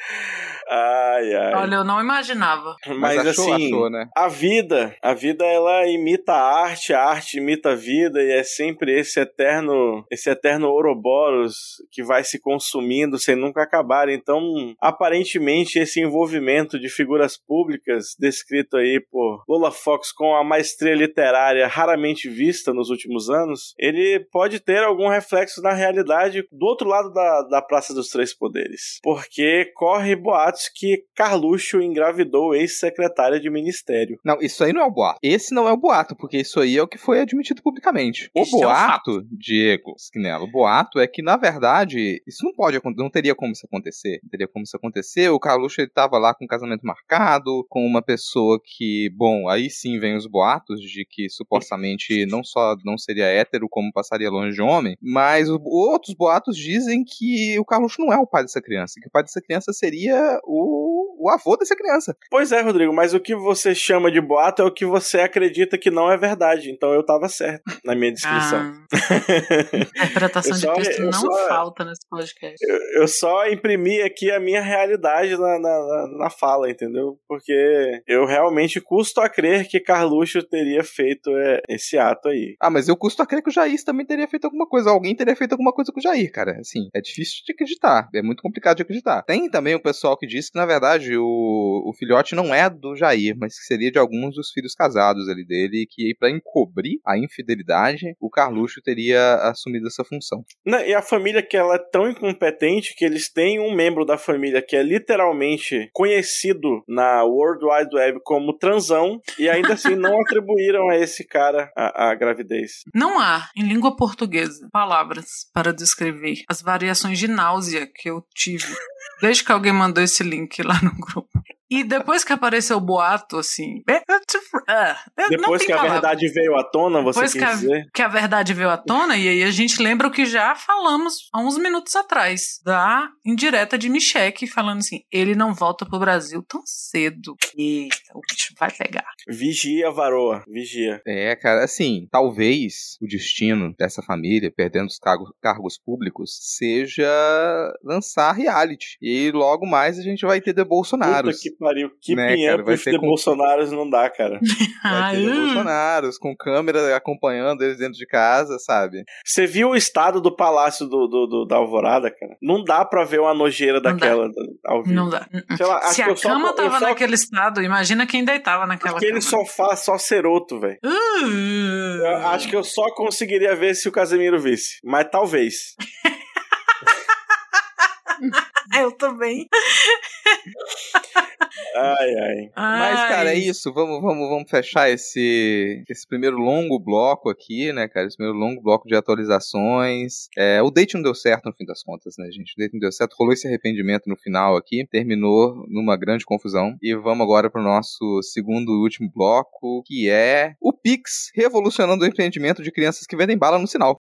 Ai, ai. Olha, eu não imaginava. Mas, achou, assim, achou, né? a vida, a vida ela imita a arte, a arte imita a vida e é sempre esse eterno, esse eterno Ouroboros que vai se consumindo sem nunca acabar. Então, aparentemente esse envolvimento de figuras públicas descrito aí por Lola Fox com a maestria literária raramente vista nos últimos anos, ele pode ter algum reflexo na realidade do outro lado da, da Praça dos Três Poderes. Porque corre boatos que Carluxo engravidou ex-secretária de ministério. Não, isso aí não é o boato. Esse não é o boato, porque isso aí é o que foi admitido publicamente. O é boato, Diego Skinella, o boato é que, na verdade, isso não pode acontecer, não teria como isso acontecer. Não teria como isso acontecer. O Carluxo, ele tava lá com um casamento marcado, com uma pessoa que, bom, aí sim vem os boatos de que supostamente não só não seria hétero, como passaria longe de homem, mas outros boatos dizem que o Carluxo não é o pai dessa criança, que o pai dessa criança seria o, o avô dessa criança. Pois é, Rodrigo, mas o que você chama de boato é o que você acredita que não é verdade. Então eu tava certo na minha descrição. Ah, interpretação de texto não só- falta nesse podcast. Eu, eu só imprimi aqui a minha realidade na, na, na- na fala, entendeu? Porque eu realmente custo a crer que Carluxo teria feito é, esse ato aí. Ah, mas eu custo a crer que o Jair também teria feito alguma coisa. Alguém teria feito alguma coisa com o Jair, cara. Assim, é difícil de acreditar. É muito complicado de acreditar. Tem também o pessoal que diz que, na verdade, o, o filhote não é do Jair, mas que seria de alguns dos filhos casados ali dele, e que pra encobrir a infidelidade, o Carluxo teria assumido essa função. Não, e a família que ela é tão incompetente que eles têm um membro da família que é literalmente conhecido na World Wide Web como transão e ainda assim não atribuíram a esse cara a, a gravidez. Não há, em língua portuguesa, palavras para descrever as variações de náusea que eu tive desde que alguém mandou esse link lá no grupo. E depois que apareceu o boato, assim. é, é, é, não Depois que a palavra. verdade veio à tona, você Depois quis que a, dizer? que a verdade veio à tona, e aí a gente lembra o que já falamos há uns minutos atrás, da indireta de Michele, falando assim: ele não volta pro Brasil tão cedo. Eita, o bicho vai pegar. Vigia, varoa, vigia. É, cara, assim, talvez o destino dessa família, perdendo os cargos, cargos públicos, seja lançar reality. E logo mais a gente vai ter The. Puta que pariu. Keeping Né, cara, with ser the com- Bolsonaros não dá, cara. Vai ter Ai, uh. Bolsonaros com câmera acompanhando eles dentro de casa, sabe? Você viu o estado do palácio do, do- do- da Alvorada, cara? Não dá pra ver uma nojeira dá. daquela ao vivo. Não dá. Sei lá, acho Se que a só- cama eu tava só- naquele estado, imagina quem deitava naquela Aquele cama. sofá só ceroto, velho. Uh. Acho que eu só conseguiria ver se o Casemiro visse. Mas talvez. Eu também. Ai, ai. Mas, cara, é Ai. isso. Vamos, vamos, vamos fechar esse, esse primeiro longo bloco aqui, né, cara? Esse primeiro longo bloco de atualizações. É, o date não deu certo no fim das contas, né, gente? O date não deu certo. Rolou esse arrependimento no final aqui. Terminou numa grande confusão. E vamos agora pro nosso segundo e último bloco, que é o Pix revolucionando o empreendimento de crianças que vendem bala no sinal.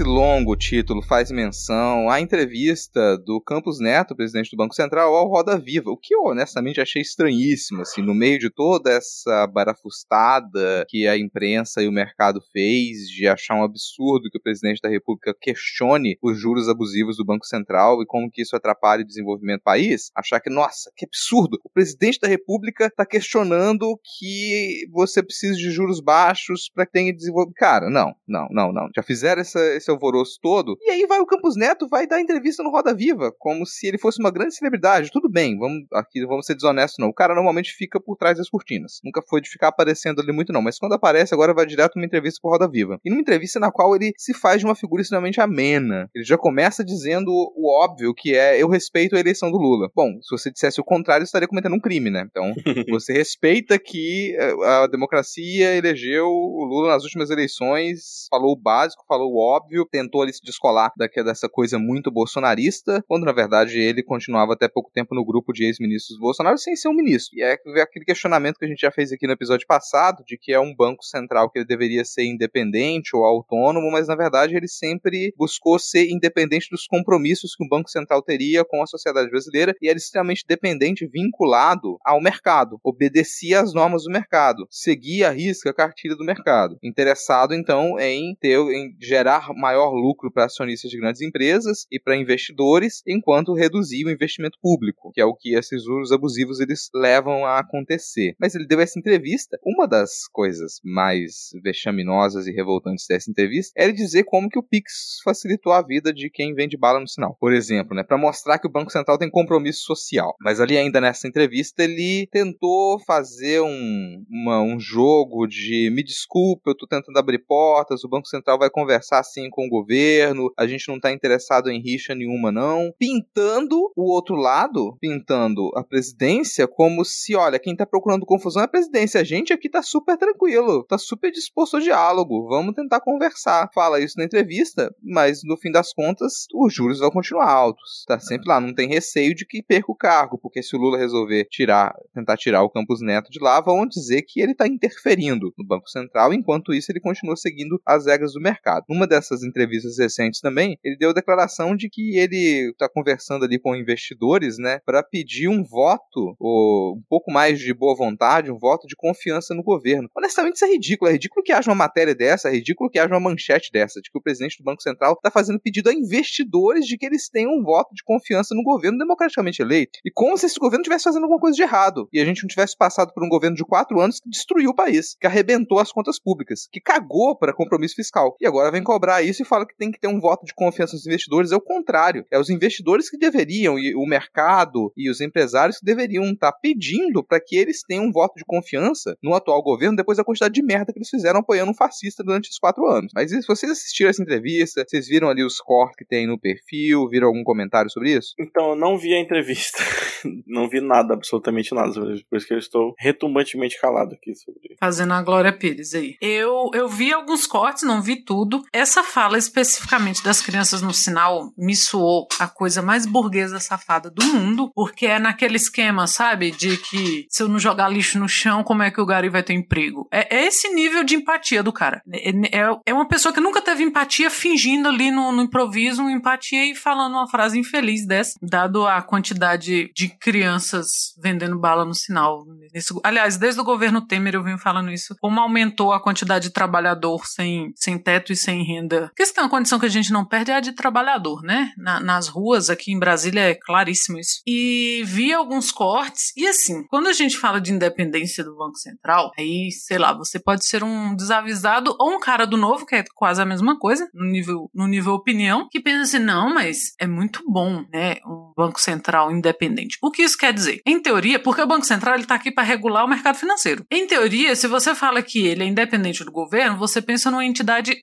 Esse longo título faz menção à entrevista do Campos Neto, presidente do Banco Central, ao Roda Viva, o que eu honestamente achei estranhíssimo, assim, no meio de toda essa barafustada que a imprensa e o mercado fez, de achar um absurdo que o presidente da República questione os juros abusivos do Banco Central e como que isso atrapalha o desenvolvimento do país, achar que, nossa, que absurdo, o presidente da República está questionando que você precisa de juros baixos para que tenha desenvolvimento. Cara, não, não, não, não. Já fizeram essa, esse alvoroço todo. E aí vai o Campos Neto, vai dar entrevista no Roda Viva, como se ele fosse uma grande celebridade. Tudo bem, vamos aqui vamos ser desonestos, não. O cara normalmente fica por trás das cortinas. Nunca foi de ficar aparecendo ali muito, não. Mas quando aparece, agora vai direto numa entrevista pro Roda Viva. E numa entrevista na qual ele se faz de uma figura extremamente amena. Ele já começa dizendo o óbvio, que é eu respeito a eleição do Lula. Bom, se você dissesse o contrário, estaria cometendo um crime, né? Então, você respeita que eh, a democracia elegeu o Lula nas últimas eleições, falou o básico, falou o óbvio, tentou ali se descolar daque- dessa coisa muito bolsonarista, quando na verdade ele continuava até pouco tempo no grupo de ex-ministros do Bolsonaro sem ser um ministro. E é aquele questionamento que a gente já fez aqui no episódio passado, de que é um banco central que ele deveria ser independente ou autônomo, mas na verdade ele sempre buscou ser independente dos compromissos que o Banco Central teria com a sociedade brasileira e era extremamente dependente, vinculado ao mercado, obedecia às normas do mercado, seguia a risca a cartilha do mercado, interessado então em ter em gerar maior lucro para acionistas de grandes empresas e para investidores, enquanto reduzia o investimento público, que é o que esses juros abusivos eles levam a acontecer. Mas ele deu essa entrevista, uma das coisas mais vexaminosas e revoltantes dessa entrevista era dizer como que o Pix facilitou a vida de quem vende bala no sinal. Por exemplo, né, para mostrar que o Banco Central tem compromisso social. Mas ali ainda nessa entrevista ele tentou fazer um, uma- um jogo de me desculpa, eu tô tentando abrir portas, o Banco Central vai conversar assim com o governo, a gente não tá interessado em rixa nenhuma não, pintando o outro lado, pintando a presidência como se, olha, quem tá procurando confusão é a presidência, a gente aqui tá super tranquilo, tá super disposto ao diálogo, vamos tentar conversar. Fala isso na entrevista, mas no fim das contas, os juros vão continuar altos. Tá sempre lá, não tem receio de que perca o cargo, porque se o Lula resolver tirar, tentar tirar o Campos Neto de lá, vão dizer que ele tá interferindo no Banco Central, enquanto isso ele continua seguindo as regras do mercado. Numa dessas entrevistas recentes também, ele deu a declaração de que ele tá conversando ali com investidores, né, para pedir um voto, ou um pouco mais de boa vontade, um voto de confiança no governo. Honestamente, isso é ridículo. É ridículo que haja uma matéria dessa, é ridículo que haja uma manchete dessa, de que o presidente do Banco Central está fazendo pedido a investidores de que eles tenham um voto de confiança no governo democraticamente eleito. E como se esse governo estivesse fazendo alguma coisa de errado. E a gente não tivesse passado por um governo de quatro anos que destruiu o país, que arrebentou as contas públicas, que cagou para compromisso fiscal. E agora vem cobrar isso e fala que tem que ter um voto de confiança nos investidores. É o contrário. É os investidores que deveriam, e o mercado e os empresários que deveriam estar pedindo para que eles tenham um voto de confiança no atual governo depois da quantidade de merda que eles fizeram apoiando um fascista durante esses quatro anos. Mas se vocês assistiram essa entrevista, vocês viram ali os cortes que tem no perfil, viram algum comentário sobre isso? Então, eu não vi a entrevista. não vi nada, absolutamente nada sobre isso. Por isso que eu estou retumbantemente calado aqui sobre Fazendo a Glória Pires aí. Eu, eu vi alguns cortes, não vi tudo. Essa fala especificamente das crianças no sinal me soou a coisa mais burguesa safada do mundo, porque é naquele esquema, sabe? De que se eu não jogar lixo no chão, como é que o Gari vai ter emprego? É, é esse nível de empatia do cara. É, é, é uma pessoa que nunca teve empatia fingindo ali no, no improviso uma empatia e falando uma frase infeliz dessa, dado a quantidade de crianças vendendo bala no sinal nesse, aliás, desde o governo Temer eu venho falando isso, como aumentou a quantidade de trabalhador sem, sem teto e sem renda. Porque se tem uma condição que a gente não perde é a de trabalhador, né? Na, nas ruas aqui em Brasília é claríssimo isso. E vi alguns cortes, e assim, quando a gente fala de independência do Banco Central, aí, sei lá, você pode ser um desavisado ou um cara do novo, que é quase a mesma coisa, no nível, no nível opinião, que pensa assim, não, mas é muito bom, né, um Banco Central independente. O que isso quer dizer? Em teoria, porque o Banco Central ele tá aqui para regular o mercado financeiro. Em teoria, se você fala que ele é independente do governo, você pensa numa entidade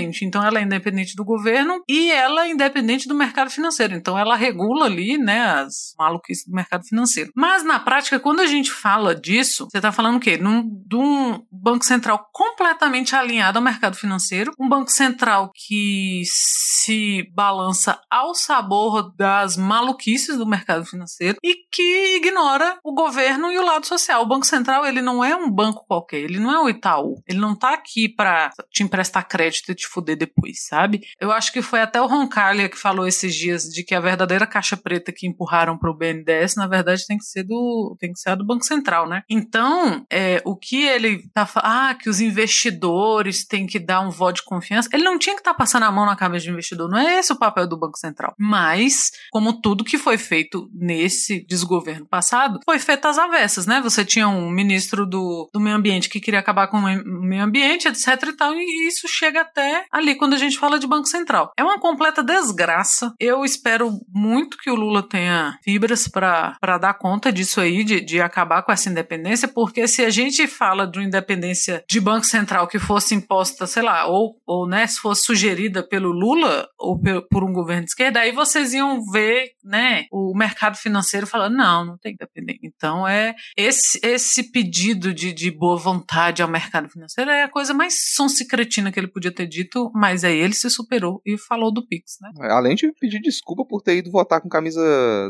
supra-independente. Então ela é independente do governo e ela é independente do mercado financeiro. Então ela regula ali, né, as maluquices do mercado financeiro. Mas na prática, quando a gente fala disso, você tá falando o quê? Num, de um Banco Central completamente alinhado ao mercado financeiro, um Banco Central que se balança ao sabor das maluquices do mercado financeiro e que ignora o governo e o lado social. O Banco Central, ele não é um banco qualquer, ele não é o Itaú. Ele não tá aqui para te emprestar crédito e te fuder depois, sabe? Eu acho que foi até o Roncalha que falou esses dias de que a verdadeira caixa preta que empurraram pro BNDES, na verdade, tem que ser do tem que ser do Banco Central, né? Então, é, o que ele tá ah, que os investidores têm que dar um voto de confiança, ele não tinha que estar tá passando a mão na cabeça de investidor, não é esse o papel do Banco Central. Mas, como tudo que foi feito nesse desgoverno passado, foi feito às avessas, né? Você tinha um ministro do, do meio ambiente que queria acabar com o meio ambiente, etc e tal, e isso chega até ali quando a gente fala de Banco Central. É uma completa desgraça. Eu espero muito que o Lula tenha fibras para dar conta disso aí, de, de acabar com essa independência, porque se a gente fala de uma independência de Banco Central que fosse imposta, sei lá, ou, ou né, se fosse sugerida pelo Lula ou por um governo de esquerda, aí vocês iam ver, né, o mercado financeiro falando, não, não tem independência. Então é esse, esse pedido de, de boa vontade ao mercado financeiro é a coisa mais sonsa cretina que ele podia ter dito, mas aí ele se superou e falou do Pix, né? Além de pedir desculpa por ter ido votar com camisa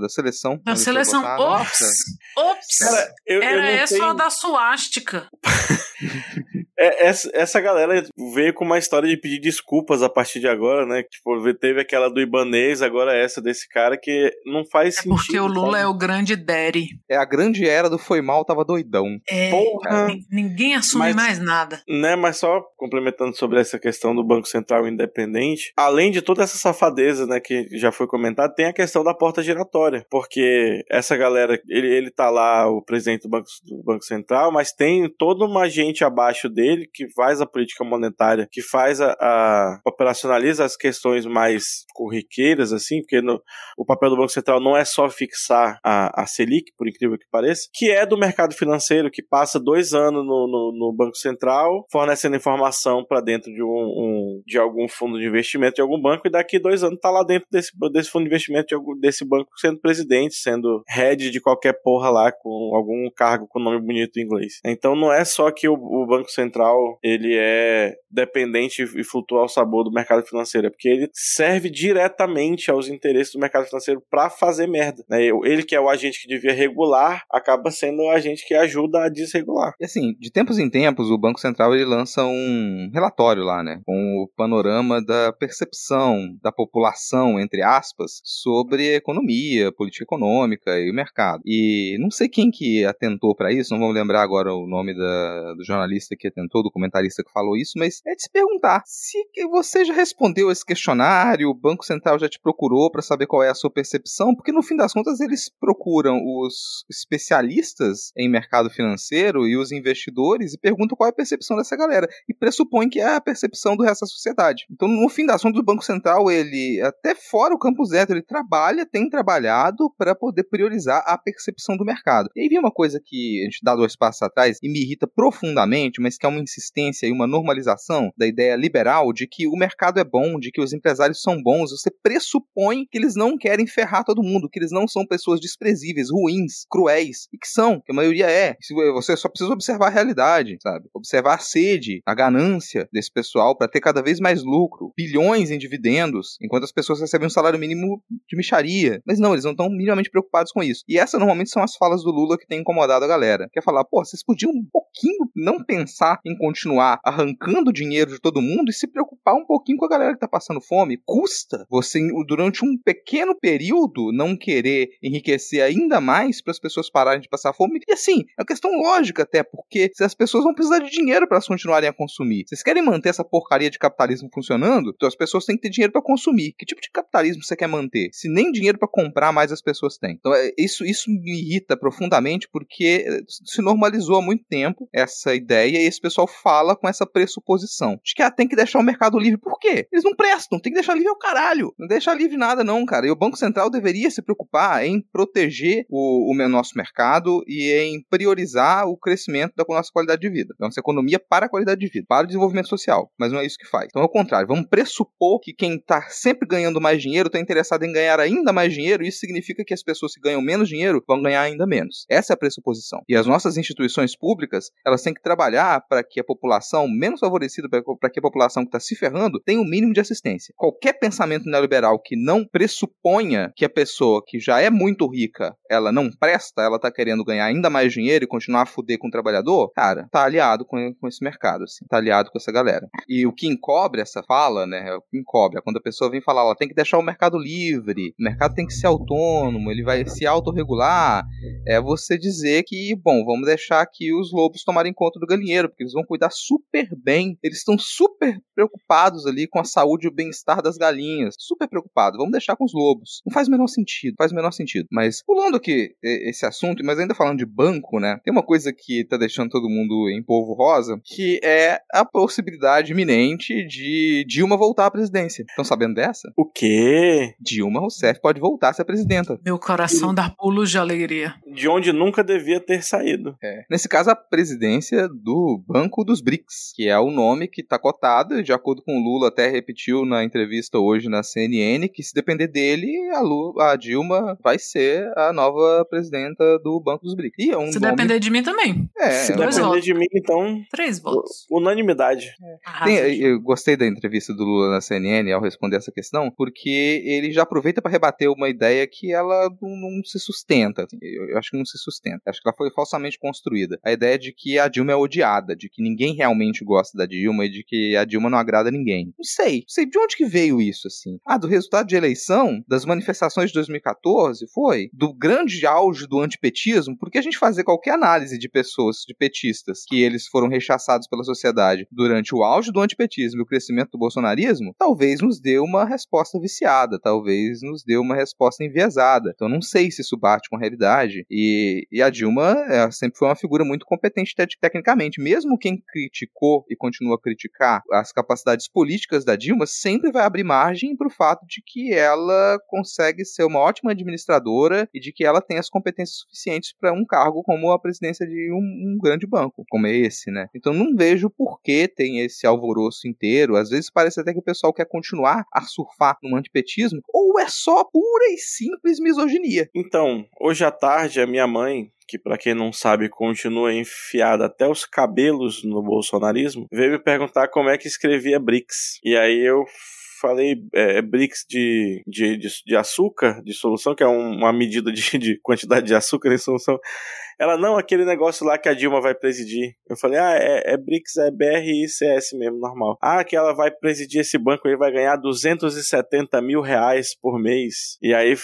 da seleção. Da seleção. Botar, ops! Ops! Cara, eu, Era eu essa tenho... da suástica. É, essa, essa galera veio com uma história de pedir desculpas a partir de agora, né? Tipo, teve aquela do Ibanês, agora essa desse cara que não faz é sentido. Porque o Lula sabe? é o grande daddy. É a grande era do foi mal, tava doidão. É, Porra. ninguém assume mas, mais nada. Né, mas só complementando sobre essa questão do Banco Central independente, além de toda essa safadeza, né, que já foi comentada, tem a questão da porta giratória, porque essa galera, ele, ele tá lá, o presidente do Banco, do Banco Central, mas tem toda uma gente abaixo dele dele, que faz a política monetária, que faz a, a operacionaliza as questões mais corriqueiras, assim, porque no, o papel do Banco Central não é só fixar a, a Selic, por incrível que pareça, que é do mercado financeiro, que passa dois anos no, no, no Banco Central, fornecendo informação para dentro de, um, um, de algum fundo de investimento de algum banco, e daqui dois anos tá lá dentro desse, desse fundo de investimento de algum, desse banco sendo presidente, sendo head de qualquer porra lá, com algum cargo com nome bonito em inglês. Então não é só que o, o Banco Central central ele é dependente e flutua ao sabor do mercado financeiro, é porque ele serve diretamente aos interesses do mercado financeiro para fazer merda. Né? Ele que é o agente que devia regular, acaba sendo o agente que ajuda a desregular. E assim, de tempos em tempos, o Banco Central ele lança um relatório lá, né, com o panorama da percepção da população, entre aspas, sobre economia, política econômica e o mercado. E não sei quem que atentou para isso, não vou lembrar agora o nome da, do jornalista que atentou comentou, do comentarista que falou isso, mas é de se perguntar se você já respondeu esse questionário, o Banco Central já te procurou para saber qual é a sua percepção, porque no fim das contas eles procuram os especialistas em mercado financeiro e os investidores e perguntam qual é a percepção dessa galera e pressupõem que é a percepção do resto da sociedade. Então, no fim das contas, o Banco Central, ele até fora o campo zero, ele trabalha, tem trabalhado para poder priorizar a percepção do mercado. E aí vem uma coisa que a gente dá dois passos atrás e me irrita profundamente, mas que é uma insistência e uma normalização da ideia liberal de que o mercado é bom, de que os empresários são bons, você pressupõe que eles não querem ferrar todo mundo, que eles não são pessoas desprezíveis, ruins, cruéis, e que são, que a maioria é. Você só precisa observar a realidade, sabe? Observar a sede, a ganância desse pessoal para ter cada vez mais lucro, bilhões em dividendos, enquanto as pessoas recebem um salário mínimo de micharia. Mas não, eles não estão minimamente preocupados com isso. E essas normalmente são as falas do Lula que tem incomodado a galera. Quer falar, pô, vocês podiam um pouquinho não pensar em continuar arrancando dinheiro de todo mundo e se preocupar um pouquinho com a galera que tá passando fome. Custa você, durante um pequeno período, não querer enriquecer ainda mais para as pessoas pararem de passar fome. E assim, é uma questão lógica até, porque se as pessoas vão precisar de dinheiro para elas continuarem a consumir. Vocês querem manter essa porcaria de capitalismo funcionando? Então as pessoas têm que ter dinheiro para consumir. Que tipo de capitalismo você quer manter? Se nem dinheiro para comprar mais as pessoas têm. Então é, isso, isso me irrita profundamente porque eh, se normalizou há muito tempo essa ideia e esse pessoal fala com essa pressuposição de que ah, tem que deixar o mercado livre. Por quê? Eles não prestam, tem que deixar livre o caralho. Não deixar livre nada não, cara. E o Banco Central deveria se preocupar em proteger o, o nosso mercado e em priorizar o crescimento da nossa qualidade de vida. Da nossa economia para a qualidade de vida, para o desenvolvimento social. Mas não é isso que faz. Então, ao contrário, vamos pressupor que quem está sempre ganhando mais dinheiro está interessado em ganhar ainda mais dinheiro. Isso significa que as pessoas que ganham menos dinheiro vão ganhar ainda menos. Essa é a pressuposição. E as nossas instituições públicas, elas têm que trabalhar para que a população menos favorecida, para que a população que está se ferrando, tenha o um mínimo de assistência. Qualquer pensamento neoliberal que não pressuponha que a pessoa que já é muito rica, ela não presta, ela está querendo ganhar ainda mais dinheiro e continuar a fuder com o trabalhador, cara, tá aliado com, com esse mercado, assim, tá aliado com essa galera. E o que encobre essa fala, né, o que encobre é quando a pessoa vem falar, ela tem que deixar o mercado livre, o mercado tem que ser autônomo, ele vai se autorregular, é você dizer que, bom, vamos deixar aqui os lobos tomarem conta do galinheiro, porque eles vão cuidar super bem, eles estão super preocupados ali com a saúde e o bem-estar das galinhas, super preocupados, vamos deixar com os lobos. Não faz o menor sentido, faz o menor sentido. Mas, pulando aqui esse assunto, mas ainda falando de banco, né, tem uma coisa que tá deixando todo mundo em polvo rosa, que é a possibilidade iminente de Dilma voltar à presidência. Estão sabendo dessa? O quê? Dilma Rousseff pode voltar a ser presidenta. Meu coração dá pulos de alegria. De onde nunca devia ter saído. É. Nesse caso, a presidência do Banco dos BRICS, que é o nome que está cotado, de acordo com o Lula, até repetiu na entrevista hoje na CNN, que se depender dele, a, Lula, a Dilma vai ser a nova presidenta do Banco dos BRICS. E é um se nome... depender de mim também. É, se é depender votos. de mim, então. Três votos. Unanimidade. Tem- Arrasa. eu gostei da entrevista do Lula na CNN ao responder essa questão, porque ele já aproveita para rebater uma ideia que ela não, não se sustenta. assim, Eu, eu acho que não se sustenta. Acho que ela foi falsamente construída. A ideia de que a Dilma é odiada, de que ninguém realmente gosta da Dilma e de que a Dilma não agrada ninguém. Não sei. Não sei de onde que veio isso, assim. Ah, do resultado de eleição, das manifestações de 2014, foi? Do grande auge do antipetismo, porque a gente fazer qualquer análise de pessoas, de petistas, que eles foram rechaçados pela sociedade durante o auge do antipetismo e o crescimento do bolsonarismo, talvez nos dê uma resposta viciada, talvez nos dê uma resposta enviesada. Então não sei se isso bate com a realidade. E, e a Dilma é, sempre foi uma figura muito competente te- tecnicamente. Mesmo quem criticou e continua a criticar as capacidades políticas da Dilma, sempre vai abrir margem para o fato de que ela consegue ser uma ótima administradora e de que ela tem as competências suficientes para um cargo como a presidência de um, um grande banco, como é esse, né? Então não vejo por que tem esse alvoroço inteiro. Às vezes parece até que o pessoal quer continuar a surfar no antipetismo, ou é só pura e simples misoginia. Então, hoje à tarde, a minha mãe, que pra quem não sabe continua enfiada até os cabelos no bolsonarismo, veio me perguntar como é que escrevia BRICS. E aí eu falei é, é BRICS de, de, de, de açúcar, de solução, que é um- uma medida de, de quantidade de açúcar em solução. Ela, não, aquele negócio lá que a Dilma vai presidir. Eu falei, ah, é, é BRICS, é BRICS mesmo, normal. Ah, que ela vai presidir esse banco aí, vai ganhar 270 mil reais por mês. E aí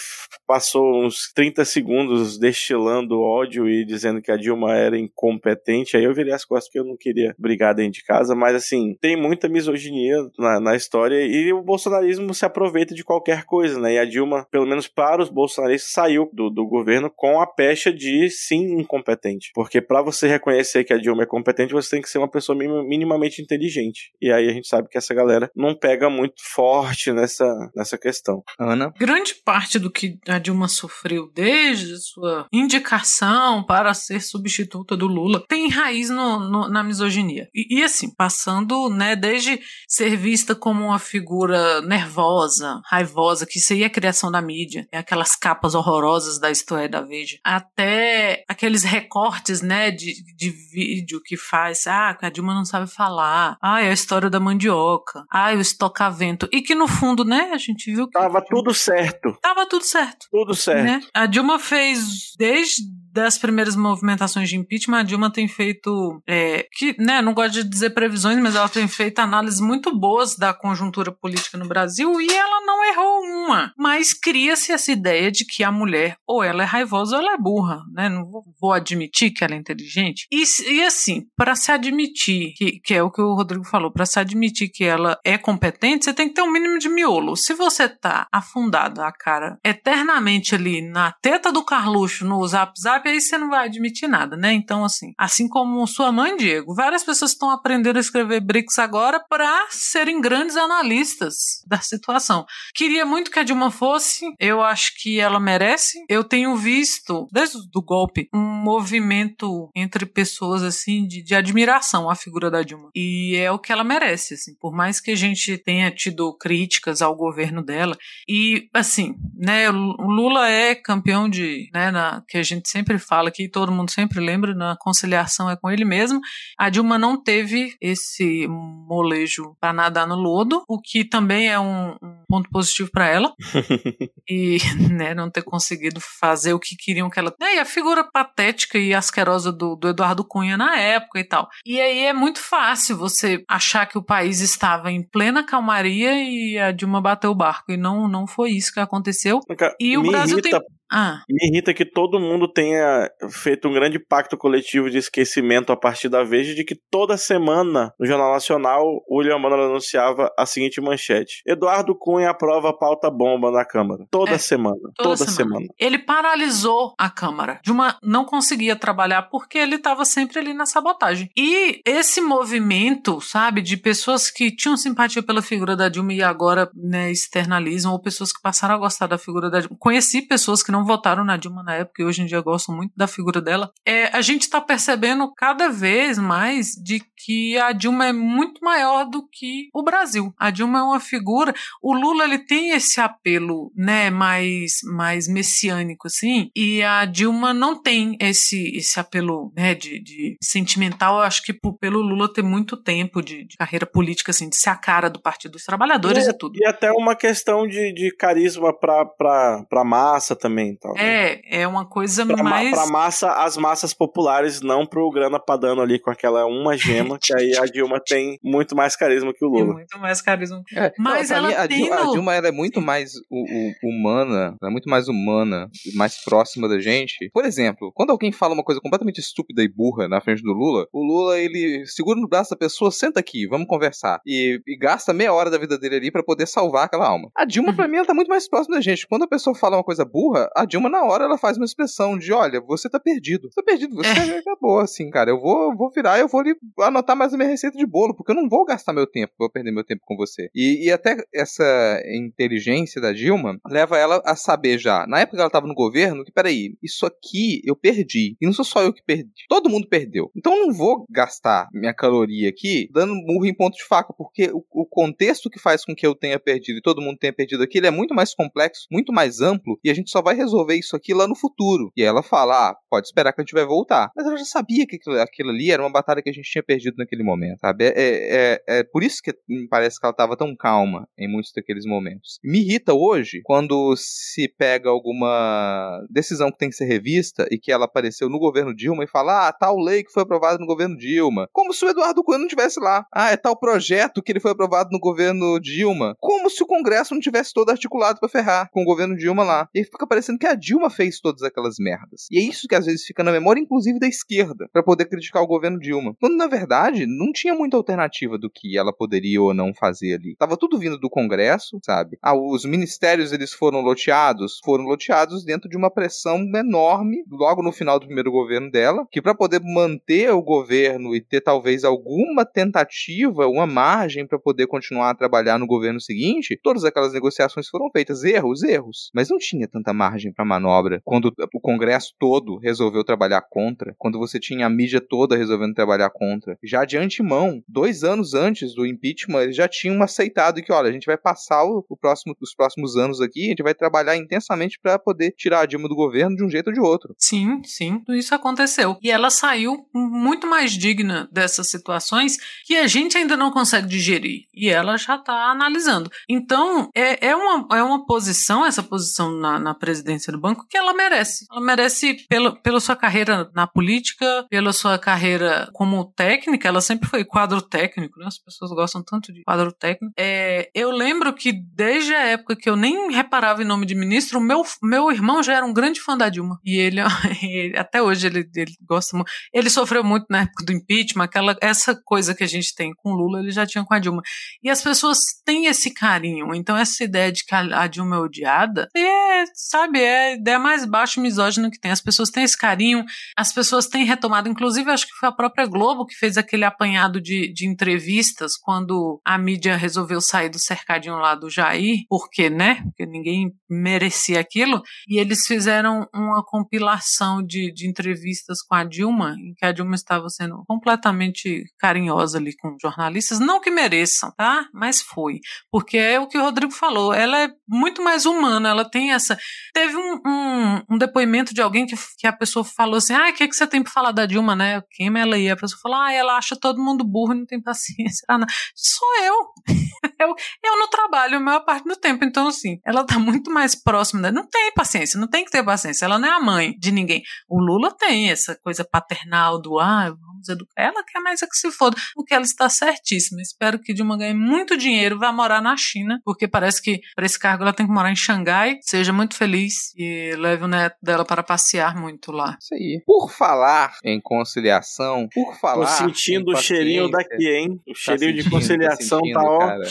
passou uns 30 segundos destilando ódio e dizendo que a Dilma era incompetente. Aí eu virei as costas porque eu não queria brigar dentro de casa. Mas assim, tem muita misoginia na, na história e o bolsonarismo se aproveita de qualquer coisa, né? E a Dilma, pelo menos para os bolsonaristas, saiu do, do governo com a pecha de sim incompetente. Porque para você reconhecer que a Dilma é competente, você tem que ser uma pessoa minim- minimamente inteligente. E aí a gente sabe que essa galera não pega muito forte nessa, nessa questão. Ana, Grande parte do que a Dilma sofreu desde sua indicação para ser substituta do Lula tem raiz no- no- na misoginia. E, e, assim, passando, né, desde ser vista como uma figura nervosa, raivosa, que isso aí é criação da mídia, é aquelas capas horrorosas da história da Veja, até aqueles recortes, né, de, de vídeo que faz, ah, a Dilma não sabe falar, ah, é a história da mandioca, ah, o estocavento, e que no fundo, né, a gente viu que Tava tudo certo. tava tudo certo. Tudo certo. Né? A Dilma fez desde das primeiras movimentações de impeachment, a Dilma tem feito, é, que, né, não gosto de dizer previsões, mas ela tem feito análises muito boas da conjuntura política no Brasil e ela não errou uma. Mas cria-se essa ideia de que a mulher ou ela é raivosa ou ela é burra, né? Não vou, admitir que ela é inteligente. E, e assim, para se admitir, que, que é o que o Rodrigo falou, para se admitir que ela é competente, você tem que ter um mínimo de miolo. Se você tá afundado a cara eternamente ali na teta do Carluxo no Zap Zap, aí você não vai admitir nada, né? Então, assim, assim como sua mãe, Diego, várias pessoas estão aprendendo a escrever BRICS agora para serem grandes analistas da situação. Queria muito que a Dilma fosse, eu acho que ela merece. Eu tenho visto, desde o golpe, um movimento entre pessoas, assim, de, de admiração à figura da Dilma. E é o que ela merece, assim, por mais que a gente tenha tido críticas ao governo dela. E, assim, né, o Lula é campeão de, né, na, que a gente sempre fala aqui, todo mundo sempre lembra, na conciliação é com ele mesmo. A Dilma não teve esse molejo para nadar no lodo, o que também é um, um ponto positivo para ela. e, né, não ter conseguido fazer o que queriam que ela. Né, e a figura patética e asquerosa do, do Eduardo Cunha na época e tal. E aí é muito fácil você achar que o país estava em plena calmaria e a Dilma bateu o barco. E não, não foi isso que aconteceu. E o Brasil irrita, tem. Ah. Me irrita que todo mundo tenha feito um grande pacto coletivo de esquecimento a partir da Veja de que toda semana no Jornal Nacional o William Bonner anunciava a seguinte manchete: Eduardo Cunha aprova a pauta bomba na Câmara. Toda É, semana. Toda, Toda, semana. semana. Ele paralisou a Câmara. Dilma não conseguia trabalhar porque ele estava sempre ali na sabotagem. E esse movimento, sabe, de pessoas que tinham simpatia pela figura da Dilma e agora né, externalizam, ou pessoas que passaram a gostar da figura da Dilma. Conheci pessoas que não votaram na Dilma na época e hoje em dia gostam muito da figura dela. É, a gente está percebendo cada vez mais de que a Dilma é muito maior do que o Brasil. A Dilma é uma figura. O Lula ele tem esse apelo, né, mais mais messiânico assim, e a Dilma não tem esse esse apelo, né, de, de sentimental. Eu acho que por- pelo Lula ter muito tempo de, de carreira política assim, de ser a cara do Partido dos Trabalhadores e, tudo. E até uma questão de, de carisma pra, pra massa também. Tal, né? É, é uma coisa Pra, ma- mais pra massa, as massas populares, não pro grana padano ali com aquela uma gema, que aí a Dilma tem muito mais carisma que o tem Lula. muito mais carisma. É, Mas não, ela mim, a, tem Dilma, a no- Dilma ela é muito mais u- u- humana, ela é muito mais humana, mais próxima da gente. Por exemplo, quando alguém fala uma coisa completamente estúpida e burra na frente do Lula, o Lula ele segura no braço da pessoa, senta aqui, vamos conversar. E, e gasta meia hora da vida dele ali pra poder salvar aquela alma. A Dilma, pra mim, ela tá muito mais próxima da gente. Quando a pessoa fala uma coisa burra, a Dilma, na hora, ela faz uma expressão de: olha, você tá perdido. Você tá perdido, você acabou, assim, cara. Eu vou, vou virar, eu vou anotar mais a minha receita de bolo, porque eu não vou gastar meu tempo, vou perder meu tempo com você. E, e até essa inteligência da Dilma leva ela a saber já, na época que ela tava no governo, que peraí, isso aqui eu perdi. E não sou só eu que perdi. Todo mundo perdeu. Então eu não vou gastar minha caloria aqui dando murro em ponto de faca, porque o, o contexto que faz com que eu tenha perdido e todo mundo tenha perdido aqui, ele é muito mais complexo, muito mais amplo, e a gente só vai resolver isso aqui lá no futuro. E ela fala, ah, pode esperar que a gente vai voltar. Mas ela já sabia que aquilo, aquilo ali era uma batalha que a gente tinha perdido naquele momento, sabe? É, é, é por isso que me parece que ela estava tão calma em muitos daqueles momentos. Me irrita hoje quando se pega alguma decisão que tem que ser revista e que ela apareceu no governo Dilma e fala, ah, tal lei que foi aprovada no governo Dilma. Como se o Eduardo Cunha não tivesse lá. Ah, é tal projeto que ele foi aprovado no governo Dilma. Como se o Congresso não tivesse todo articulado pra ferrar com o governo Dilma lá. E fica parecendo que a Dilma fez todas aquelas merdas. E é isso que às vezes fica na memória, inclusive da esquerda, pra poder criticar o governo Dilma. Quando na verdade não tinha muita alternativa do que ela poderia ou não fazer ali. Tava tudo vindo do Congresso, sabe? Ah, os ministérios eles foram loteados, foram loteados dentro de uma pressão enorme logo no final do primeiro governo dela, que pra poder manter o governo e ter talvez alguma tentativa, uma margem pra poder continuar a trabalhar no governo seguinte, todas aquelas negociações foram feitas, erros, erros, mas não tinha tanta margem pra manobra quando o Congresso todo resolveu trabalhar contra, quando você tinha a mídia toda resolvendo trabalhar contra. Já de antemão, dois anos antes do impeachment, eles já tinham aceitado que, olha, a gente vai passar o, o próximo, os próximos anos aqui, a gente vai trabalhar intensamente pra poder tirar a Dilma do governo de um jeito ou de outro. Sim, sim, isso aconteceu. E ela saiu muito mais digna dessas situações que a gente ainda não consegue digerir. E ela já está analisando. Então, é, é, uma, é uma posição, essa posição na, na presidência do banco, que ela merece. Ela merece pelo, pela sua carreira na política, pela sua carreira como técnica, ela sempre foi quadro técnico, né? As pessoas gostam tanto de quadro técnico. É, eu lembro que desde a época que eu nem reparava em nome de ministro, o meu, meu irmão já era um grande fã da Dilma. E ele, até hoje, ele, ele gosta muito. Ele sofreu muito na época do impeachment, aquela, essa coisa que a gente tem com Lula, ele já tinha com a Dilma. E as pessoas têm esse carinho. Então, essa ideia de que a, a Dilma é odiada, é, sabe, é a ideia mais baixa misógina que tem. As pessoas têm esse carinho, as pessoas têm retomado. Inclusive, acho que foi a própria Globo que fez aquele apanhado de, de entrevistas quando a mídia resolveu sair do cercadinho lá do Jair, porque, né? Porque ninguém merecia aquilo. E eles fizeram uma compilação de, de entrevistas com a Dilma, em que a Dilma estava sendo completamente carinhosa ali com jornalistas. Não que mereçam, tá? Mas foi. Porque é o que o Rodrigo falou. Ela é muito mais humana, ela tem essa. Teve um, um, um depoimento de alguém que, que a pessoa falou assim: ah, o que, que você tem para falar da Dilma, né? Quem ela ia? A pessoa falou: ah, ela acha todo mundo burro e não tem paciência. Ah, não. Sou eu. eu. Eu não trabalho a maior parte do tempo, então assim, ela tá muito mais próxima. Da... Não tem paciência, não tem que ter paciência. Ela não é a mãe de ninguém. O Lula tem essa coisa paternal do ah, vamos educar. Ela quer mais é que se foda, o que ela está certíssima. Espero que Dilma ganhe muito dinheiro, vá morar na China, porque parece que para esse cargo ela tem que morar em Xangai. Seja muito feliz e leve o neto dela para passear muito lá. Isso aí. Por falar em conciliação, por falar. Tô sentindo o cheirinho daqui, hein? O cheirinho tá de conciliação tá, tá ó. Cara.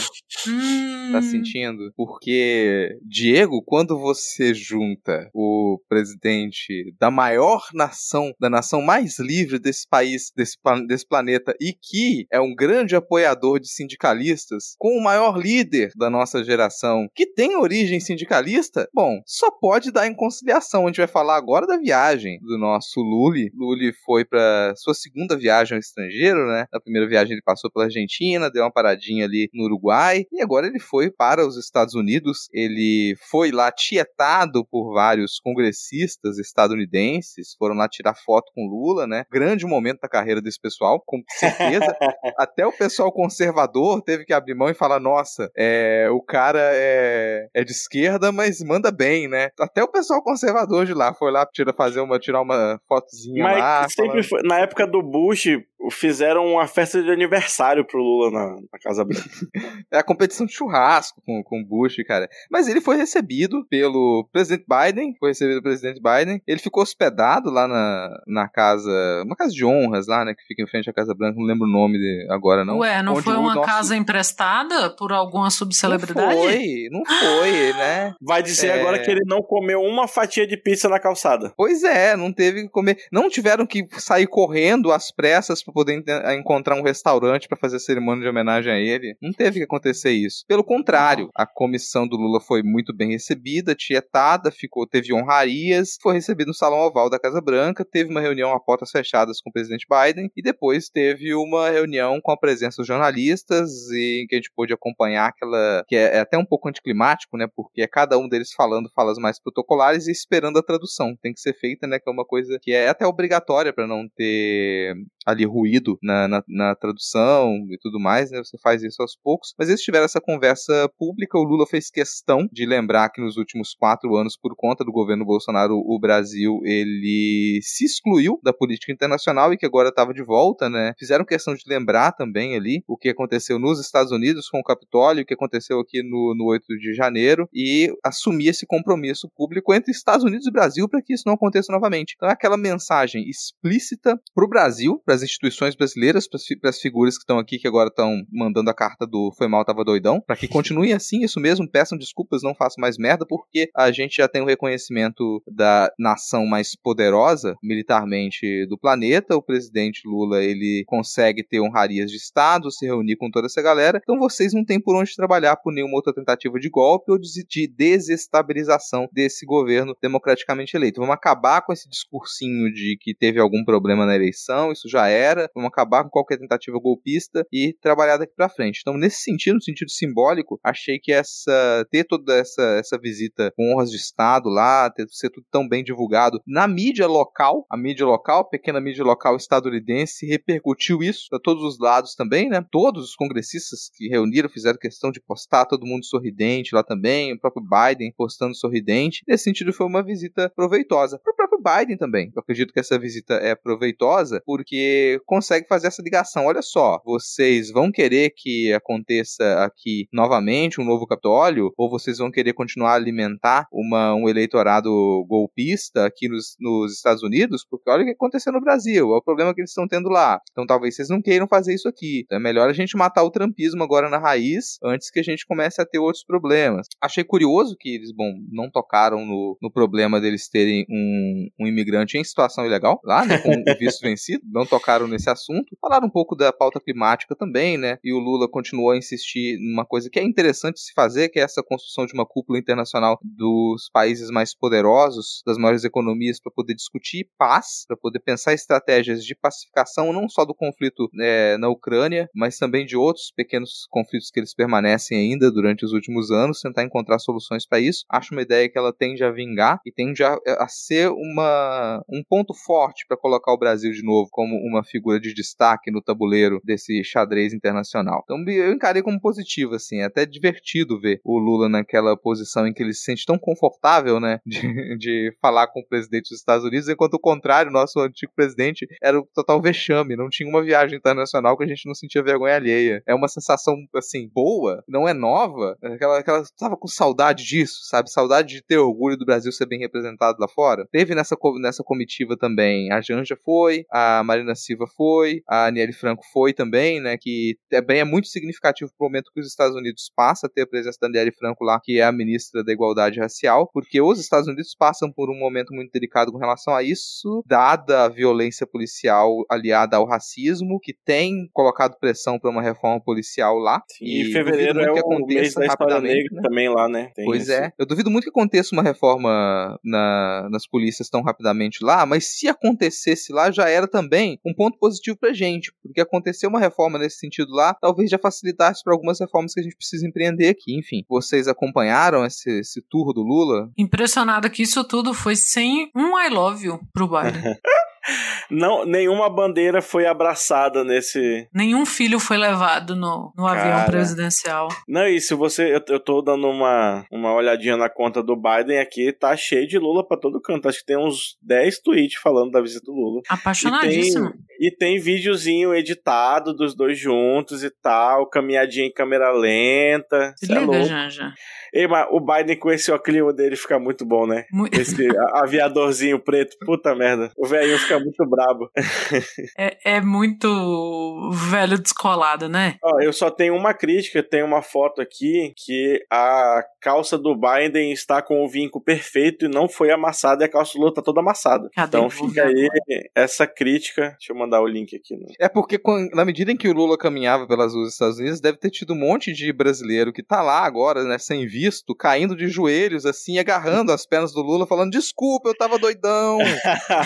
Hum. Tá sentindo? Porque, Diego, quando você junta o presidente da maior nação, da nação mais livre desse país, desse, desse planeta, e que é um grande apoiador de sindicalistas, com o maior líder da nossa geração, que tem origem sindicalista, bom, só pode dar em conciliação. A gente vai falar agora da viagem do nosso Luli. Luli foi para sua segunda viagem ao estrangeiro, né? Na primeira viagem ele passou pela Argentina, deu uma paradinha ali no Uruguai, e agora ele foi para os Estados Unidos. Ele foi lá tietado por vários congressistas estadunidenses, foram lá tirar foto com Lula, né? Grande momento da carreira desse pessoal, com certeza. Até o pessoal conservador teve que abrir mão e falar: nossa, é, o cara é, é de esquerda, mas manda bem, né? Até o pessoal conservador de lá foi lá tira, fazer uma, tirar uma fotozinha mas lá. Sempre falando... foi, na época do Bush, fizeram uma festa de aniversário pro Lula na, na Casa Branca. é a competição de churrasco com, com Bush, cara. Mas ele foi recebido pelo presidente Biden, foi recebido pelo presidente Biden. Ele ficou hospedado lá na, na casa, uma casa de honras lá, né, que fica em frente à Casa Branca, não lembro o nome de, agora, não. Ué, não foi uma nosso... casa emprestada por alguma subcelebridade? Não foi, não foi, né? Vai dizer é... agora que ele não comeu uma fatia de pizza na calçada. Pois é, não teve que comer, não tiveram que sair correndo às pressas para poder encontrar um restaurante para fazer a cerimônia de homenagem a ele. Não teve que acontecer isso. Pelo contrário, a comissão do Lula foi muito bem recebida, tietada, ficou, teve honrarias, foi recebido no Salão Oval da Casa Branca, teve uma reunião a portas fechadas com o presidente Biden e depois teve uma reunião com a presença dos jornalistas e que a gente pôde acompanhar aquela que é, é até um pouco anticlimático, né? Porque é cada um deles falando falas mais protocolares e esperando a tradução. Tem que ser feita, né? Que é uma coisa que é até obrigatória para não ter ali ruído na, na, na, tradução e tudo mais, né? Você faz isso aos poucos. Mas eles tiveram essa conversa pública. O Lula fez questão de lembrar que nos últimos quatro anos, por conta do governo Bolsonaro, o Brasil ele se excluiu da política internacional e que agora estava de volta, né? Fizeram questão de lembrar também ali o que aconteceu nos Estados Unidos com o Capitólio, o que aconteceu aqui no, no 8 de janeiro e assumir esse compromisso público entre Estados Unidos e Brasil para que isso não aconteça novamente. Então é aquela mensagem explícita para o Brasil, para as instituições brasileiras, para as figuras que estão aqui, que agora estão mandando a carta do Foi Mal, Tava Doidão, para que continuem assim, isso mesmo, peçam desculpas, não façam mais merda, porque a gente já tem o reconhecimento da nação mais poderosa militarmente do planeta, o presidente Lula, ele consegue ter honrarias de Estado, se reunir com toda essa galera, então vocês não têm por onde trabalhar por nenhuma outra tentativa de golpe ou de desestabilização desse governo democraticamente eleito. Vamos acabar com esse discursinho de que teve algum problema na eleição, isso já era, era, vamos acabar com qualquer tentativa golpista e trabalhar daqui para frente. Então, nesse sentido, no sentido simbólico, achei que essa ter toda essa, essa visita com honras de Estado lá, ter ser tudo tão bem divulgado na mídia local, a mídia local, pequena mídia local estadunidense, repercutiu isso para todos os lados também, né? Todos os congressistas que reuniram fizeram questão de postar, todo mundo sorridente lá também, o próprio Biden postando sorridente. Nesse sentido, foi uma visita proveitosa. Para o próprio Biden também. Eu acredito que essa visita é proveitosa porque consegue fazer essa ligação. Olha só, vocês vão querer que aconteça aqui novamente um novo Capitólio? Ou vocês vão querer continuar a alimentar uma, um eleitorado golpista aqui nos, nos Estados Unidos? Porque olha o que aconteceu no Brasil, é o problema que eles estão tendo lá. Então talvez vocês não queiram fazer isso aqui. Então é melhor a gente matar o trampismo agora na raiz antes que a gente comece a ter outros problemas. Achei curioso que eles, bom, não tocaram no, no problema deles terem um, um imigrante em situação ilegal lá, né, com o visto vencido, não tocaram nesse assunto. Falaram um pouco da pauta climática também, né, e o Lula continuou a insistir numa coisa que é interessante se fazer, que é essa construção de uma cúpula internacional dos países mais poderosos, das maiores economias, para poder discutir paz, para poder pensar estratégias de pacificação, não só do conflito é, na Ucrânia, mas também de outros pequenos conflitos que eles permanecem ainda durante os últimos anos, tentar encontrar soluções para isso. Acho uma ideia que ela tende a vingar e tende a, a ser uma, um ponto forte para colocar o Brasil de novo como uma figura de destaque no tabuleiro desse xadrez internacional. Então eu encarei como positivo, assim, é até divertido ver o Lula naquela posição em que ele se sente tão confortável, né, de, de falar com o presidente dos Estados Unidos, enquanto o contrário, nosso antigo presidente era o total vexame, não tinha uma viagem internacional que a gente não sentia vergonha alheia. É uma sensação, assim, boa, não é nova, é aquela, aquela tava com saudade disso, sabe, saudade de ter orgulho do Brasil ser bem representado lá fora. Teve nessa, nessa comitiva também, a Janja foi, a Marina Silva foi, a Aniele Franco foi também, né, que também é muito significativo pro momento que os Estados Unidos passa a ter a presença da Aniele Franco lá, que é a ministra da Igualdade Racial, porque os Estados Unidos passam por um momento muito delicado com relação a isso, dada a violência policial aliada ao racismo, que tem colocado pressão para uma reforma policial lá. Sim, e, fevereiro é o mês da história negra né? também lá, né? Tem pois isso. é. Eu duvido muito que aconteça uma reforma na, nas polícias tão rapidamente lá, mas se acontecesse lá, já era também um ponto positivo pra gente, porque acontecer uma reforma nesse sentido lá, talvez já facilitasse para algumas reformas que a gente precisa empreender aqui. Enfim, vocês acompanharam esse, esse tour do Lula? Impressionada que isso tudo foi sem um I love you pro Biden. Não, nenhuma bandeira foi abraçada nesse. Nenhum filho foi levado no, no avião presidencial. Não, e se você. Eu, eu tô dando uma, uma olhadinha na conta do Biden aqui, tá cheio de Lula pra todo canto. Acho que tem uns 10 tweets falando da visita do Lula. Apaixonadíssimo. E tem, e tem videozinho editado dos dois juntos e tal, caminhadinha em câmera lenta. Se é liga, é Janja. Ei, mas o Biden com esse óculos dele fica muito bom, né? Muito... Esse aviadorzinho preto, puta merda. O velhinho fica muito brabo. é, é muito velho descolado, né? Ó, eu só tenho uma crítica, tem uma foto aqui que a calça do Biden está com o vinco perfeito e não foi amassada e a calça do Lula tá toda amassada. Cadê então fica aí essa crítica. Deixa eu mandar o link aqui. No... É porque na medida em que o Lula caminhava pelas ruas dos Estados Unidos, deve ter tido um monte de brasileiro que tá lá agora, né, sem visto, caindo de joelhos, assim, agarrando as pernas do Lula, falando: desculpa, eu tava doidão.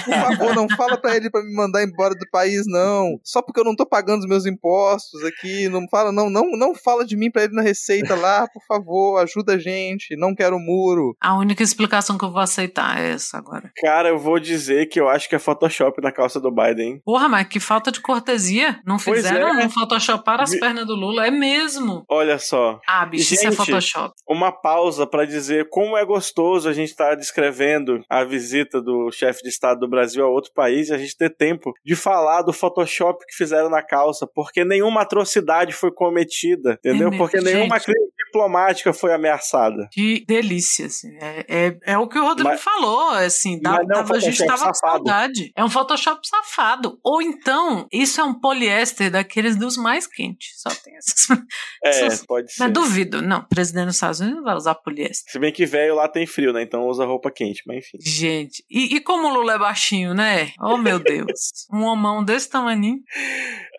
Por favor, não fala pra ele pra me mandar embora do país, não. Só porque eu não tô pagando os meus impostos aqui. Não fala, não, não, não fala de mim pra ele na receita lá, por favor, ajuda a gente. Não quero muro. A única explicação que eu vou aceitar é essa agora. Cara, eu vou dizer que eu acho que é Photoshop na calça do Biden. Porra, mas que falta de cortesia. Não fizeram é. um Photoshop para as pernas do Lula. É mesmo. Olha só. Ah, bicho, gente, isso é Photoshop. Uma pausa para dizer como é gostoso a gente estar tá descrevendo a visita do chefe de Estado do Brasil a outro país e a gente ter tempo de falar do Photoshop que fizeram na calça, porque nenhuma atrocidade foi cometida, entendeu? É porque nenhuma crise diplomática foi ameaçada. Que delícia, assim. É, é, é o que o Rodrigo mas, falou, assim, dá, dava, a gente tava com saudade. É um Photoshop safado. Ou então, isso é um poliéster daqueles dos mais quentes. Só tem essas. É, essas, pode ser. Mas duvido. Não, o presidente dos Estados Unidos não vai usar poliéster. Se bem que velho lá tem frio, né? Então usa roupa quente, mas enfim. Gente, e, e como o Lula é baixinho, né? Oh, meu Deus. um homão desse tamanho.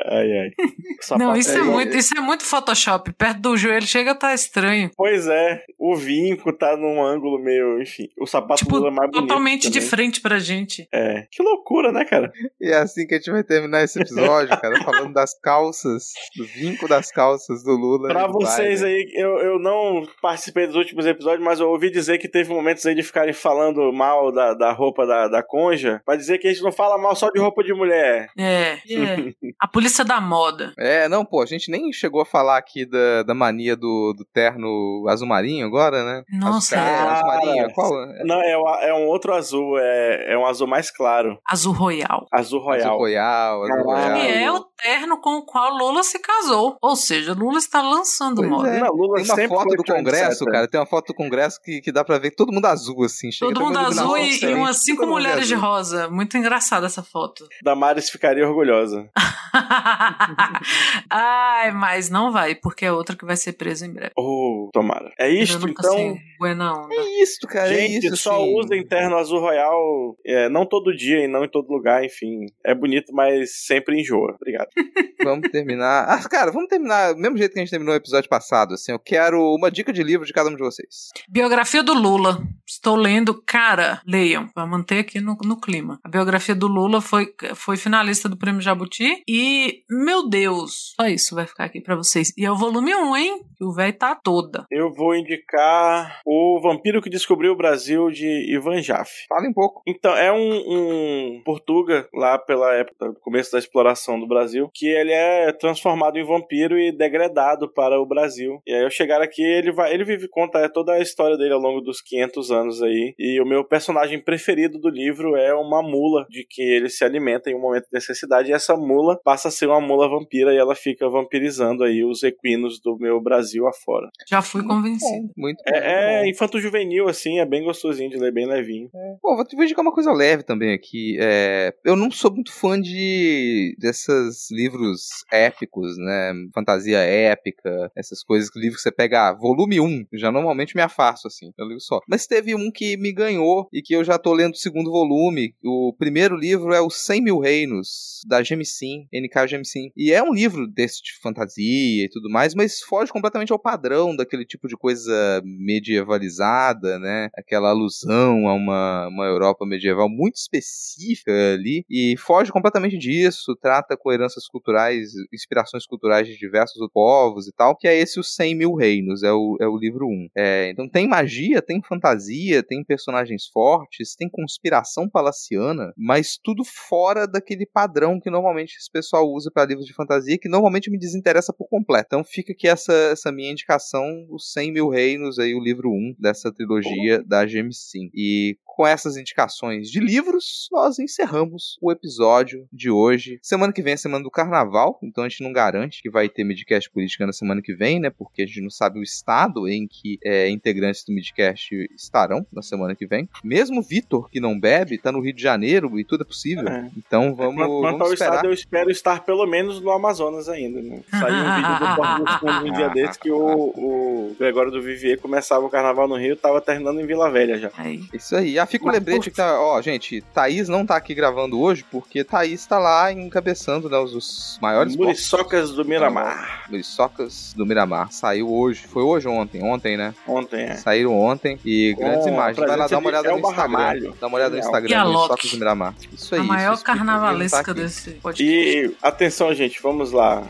Ai, ai. não, isso é, muito, isso é muito Photoshop. Perto do joelho chega a estar tá estranho. Pois é, o vinco tá num ângulo meio, enfim, o sapato Tipo, Lula é mais bonito. totalmente de também. frente pra gente. É, que loucura, né, cara? E é assim que a gente vai terminar esse episódio, cara, falando das calças, do vinco das calças do Lula. Pra do vocês Biden. aí, eu, eu não participei dos últimos episódios, mas eu ouvi dizer que teve momentos aí de ficarem falando mal da, da roupa da, da conja, pra dizer que a gente não fala mal só de roupa de mulher. É, é. A polícia da moda. É, não, pô, a gente nem chegou a falar aqui da, da mania do, do terno azul marinho agora, né? Nossa, azul, é, azul marinho, qual? É, Não, é, é um outro azul, é, é um azul mais claro. Azul Royal. Azul Royal. Azul Royal, azul Caralho. Royal. E é o terno com o qual Lula se casou. Ou seja, Lula está lançando Pois moda. é. Não, Lula Tem uma foto do Congresso, cara. Tem uma foto do Congresso que, que dá pra ver todo mundo azul, assim. Chega, Todo mundo azul e, e diferente, umas cinco mulheres de rosa. Muito engraçada essa foto. Damares ficaria orgulhosa. Ai, mas não vai, porque é outra que vai ser presa em breve. Oh, tomara. É isto, então. sei. Buena onda. É isso, cara. é Gente, isso, só assim. usa interno azul royal, é, não todo dia e não em todo lugar, enfim. É bonito, mas sempre enjoa. Obrigado. Vamos terminar. Ah, cara, vamos terminar do mesmo jeito que a gente terminou o episódio passado. Assim, eu quero uma dica de livro de cada um de vocês. Biografia do Lula. Estou lendo, cara, leiam, para manter aqui no, no clima. A biografia do Lula foi, foi finalista do Prêmio Jabuti e, meu Deus, só isso vai ficar aqui pra vocês. E é o volume 1, hein? Que o velho tá toda. Eu vou indicar O Vampiro que Descobriu o Brasil, de Ivan Jaffe. Fala um pouco. Então, é um, um Portuga, lá pela época do começo da exploração do Brasil, que ele é transformado em vampiro e degradado para o Brasil. E aí, ao chegar aqui, ele vai, ele vive, conta toda a história dele ao longo dos 500 anos aí. E o meu personagem preferido do livro é uma mula de que ele se alimenta em um momento de necessidade. E essa mula passa a ser uma mula vampira e ela fica vampirizando aí os equinos do meu Brasil afora. Já fui convencido. Muito bom. É, é infanto-juvenil, assim, é bem gostosinho de ler, bem levinho. Pô, vou te indicar uma coisa leve também aqui. É, eu não sou muito fã de desses livros épicos, né? Fantasia épica, essas coisas, que livro que você pega, ah, volume 1, já normalmente me afasto, assim, eu ligo só. Mas teve um que me ganhou e que eu já tô lendo o segundo volume. O primeiro livro é Os 100 Mil Reinos, da Gemicin, NK Gemicin. E é um livro desse de fantasia e tudo mais, mas foge completamente ao padrão daquele tipo de coisa medievalizada, né? Aquela alusão a uma, uma Europa medieval muito específica ali e foge completamente disso, trata com heranças culturais, inspirações culturais de diversos povos e tal, que é esse Os 100 Mil Reinos, é o, é o livro 1. É, então tem magia, tem fantasia, tem personagens fortes, tem conspiração palaciana, mas tudo fora daquele padrão que normalmente esse pessoal usa para livros de fantasia, que normalmente me desinteressa por completo. Então fica aqui essa, essa minha indicação, Os 100 Mil Reinos, aí o livro 1 dessa trilogia da Gemicin. E com essas indicações de livros, nós encerramos o episódio de hoje. Semana que vem é semana do carnaval, então a gente não garante que vai ter Midcast Política na semana que vem, né? Porque a gente não sabe o estado em que é, integrantes do Midcast estarão na semana que vem. Mesmo o Vitor, que não bebe, tá no Rio de Janeiro e tudo é possível. É. Então vamos, quanto vamos ao esperar. estado, eu espero estar pelo menos no Amazonas ainda. Né? Saiu um vídeo do Porto dos Fundos um dia desse que o, o Gregório do Vivier começava o carnaval no Rio tava terminando em Vila Velha já. Aí. Isso aí. Ah, fica o lembrete que tá. Ó, gente, Thaís não tá aqui gravando hoje porque Thaís tá lá encabeçando né, os, os maiores. Muriçocas do Miramar. Muriçocas do Miramar. Saiu hoje. Foi hoje ou ontem? Ontem, né? Ontem, é. Saíram ontem e Com grandes a imagens. Vai lá dar uma olhada no Elba Instagram. Ramalho. Dá uma olhada no. E a Instagram. Muriçocas do Miramar. Isso aí. a maior isso tá carnavalesca aqui. desse podcast. E atenção, gente, vamos lá.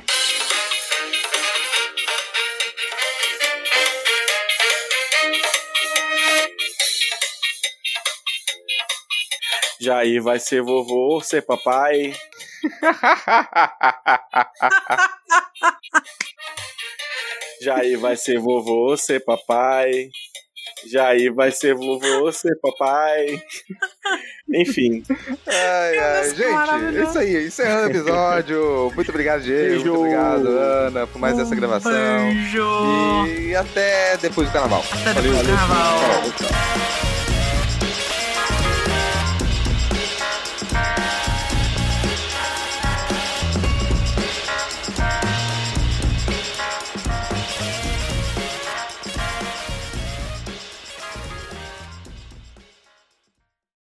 Jair vai ser vovô, ser papai. Jair vai ser vovô, ser papai. Jair vai ser vovô, ser papai. Enfim. Ai, ai, gente, é isso aí. Encerrando o episódio. Muito obrigado, Diego. Muito obrigado, Ana, por mais essa Um gravação. Beijo. E até depois do carnaval. Até depois do carnaval. Tchau, tchau.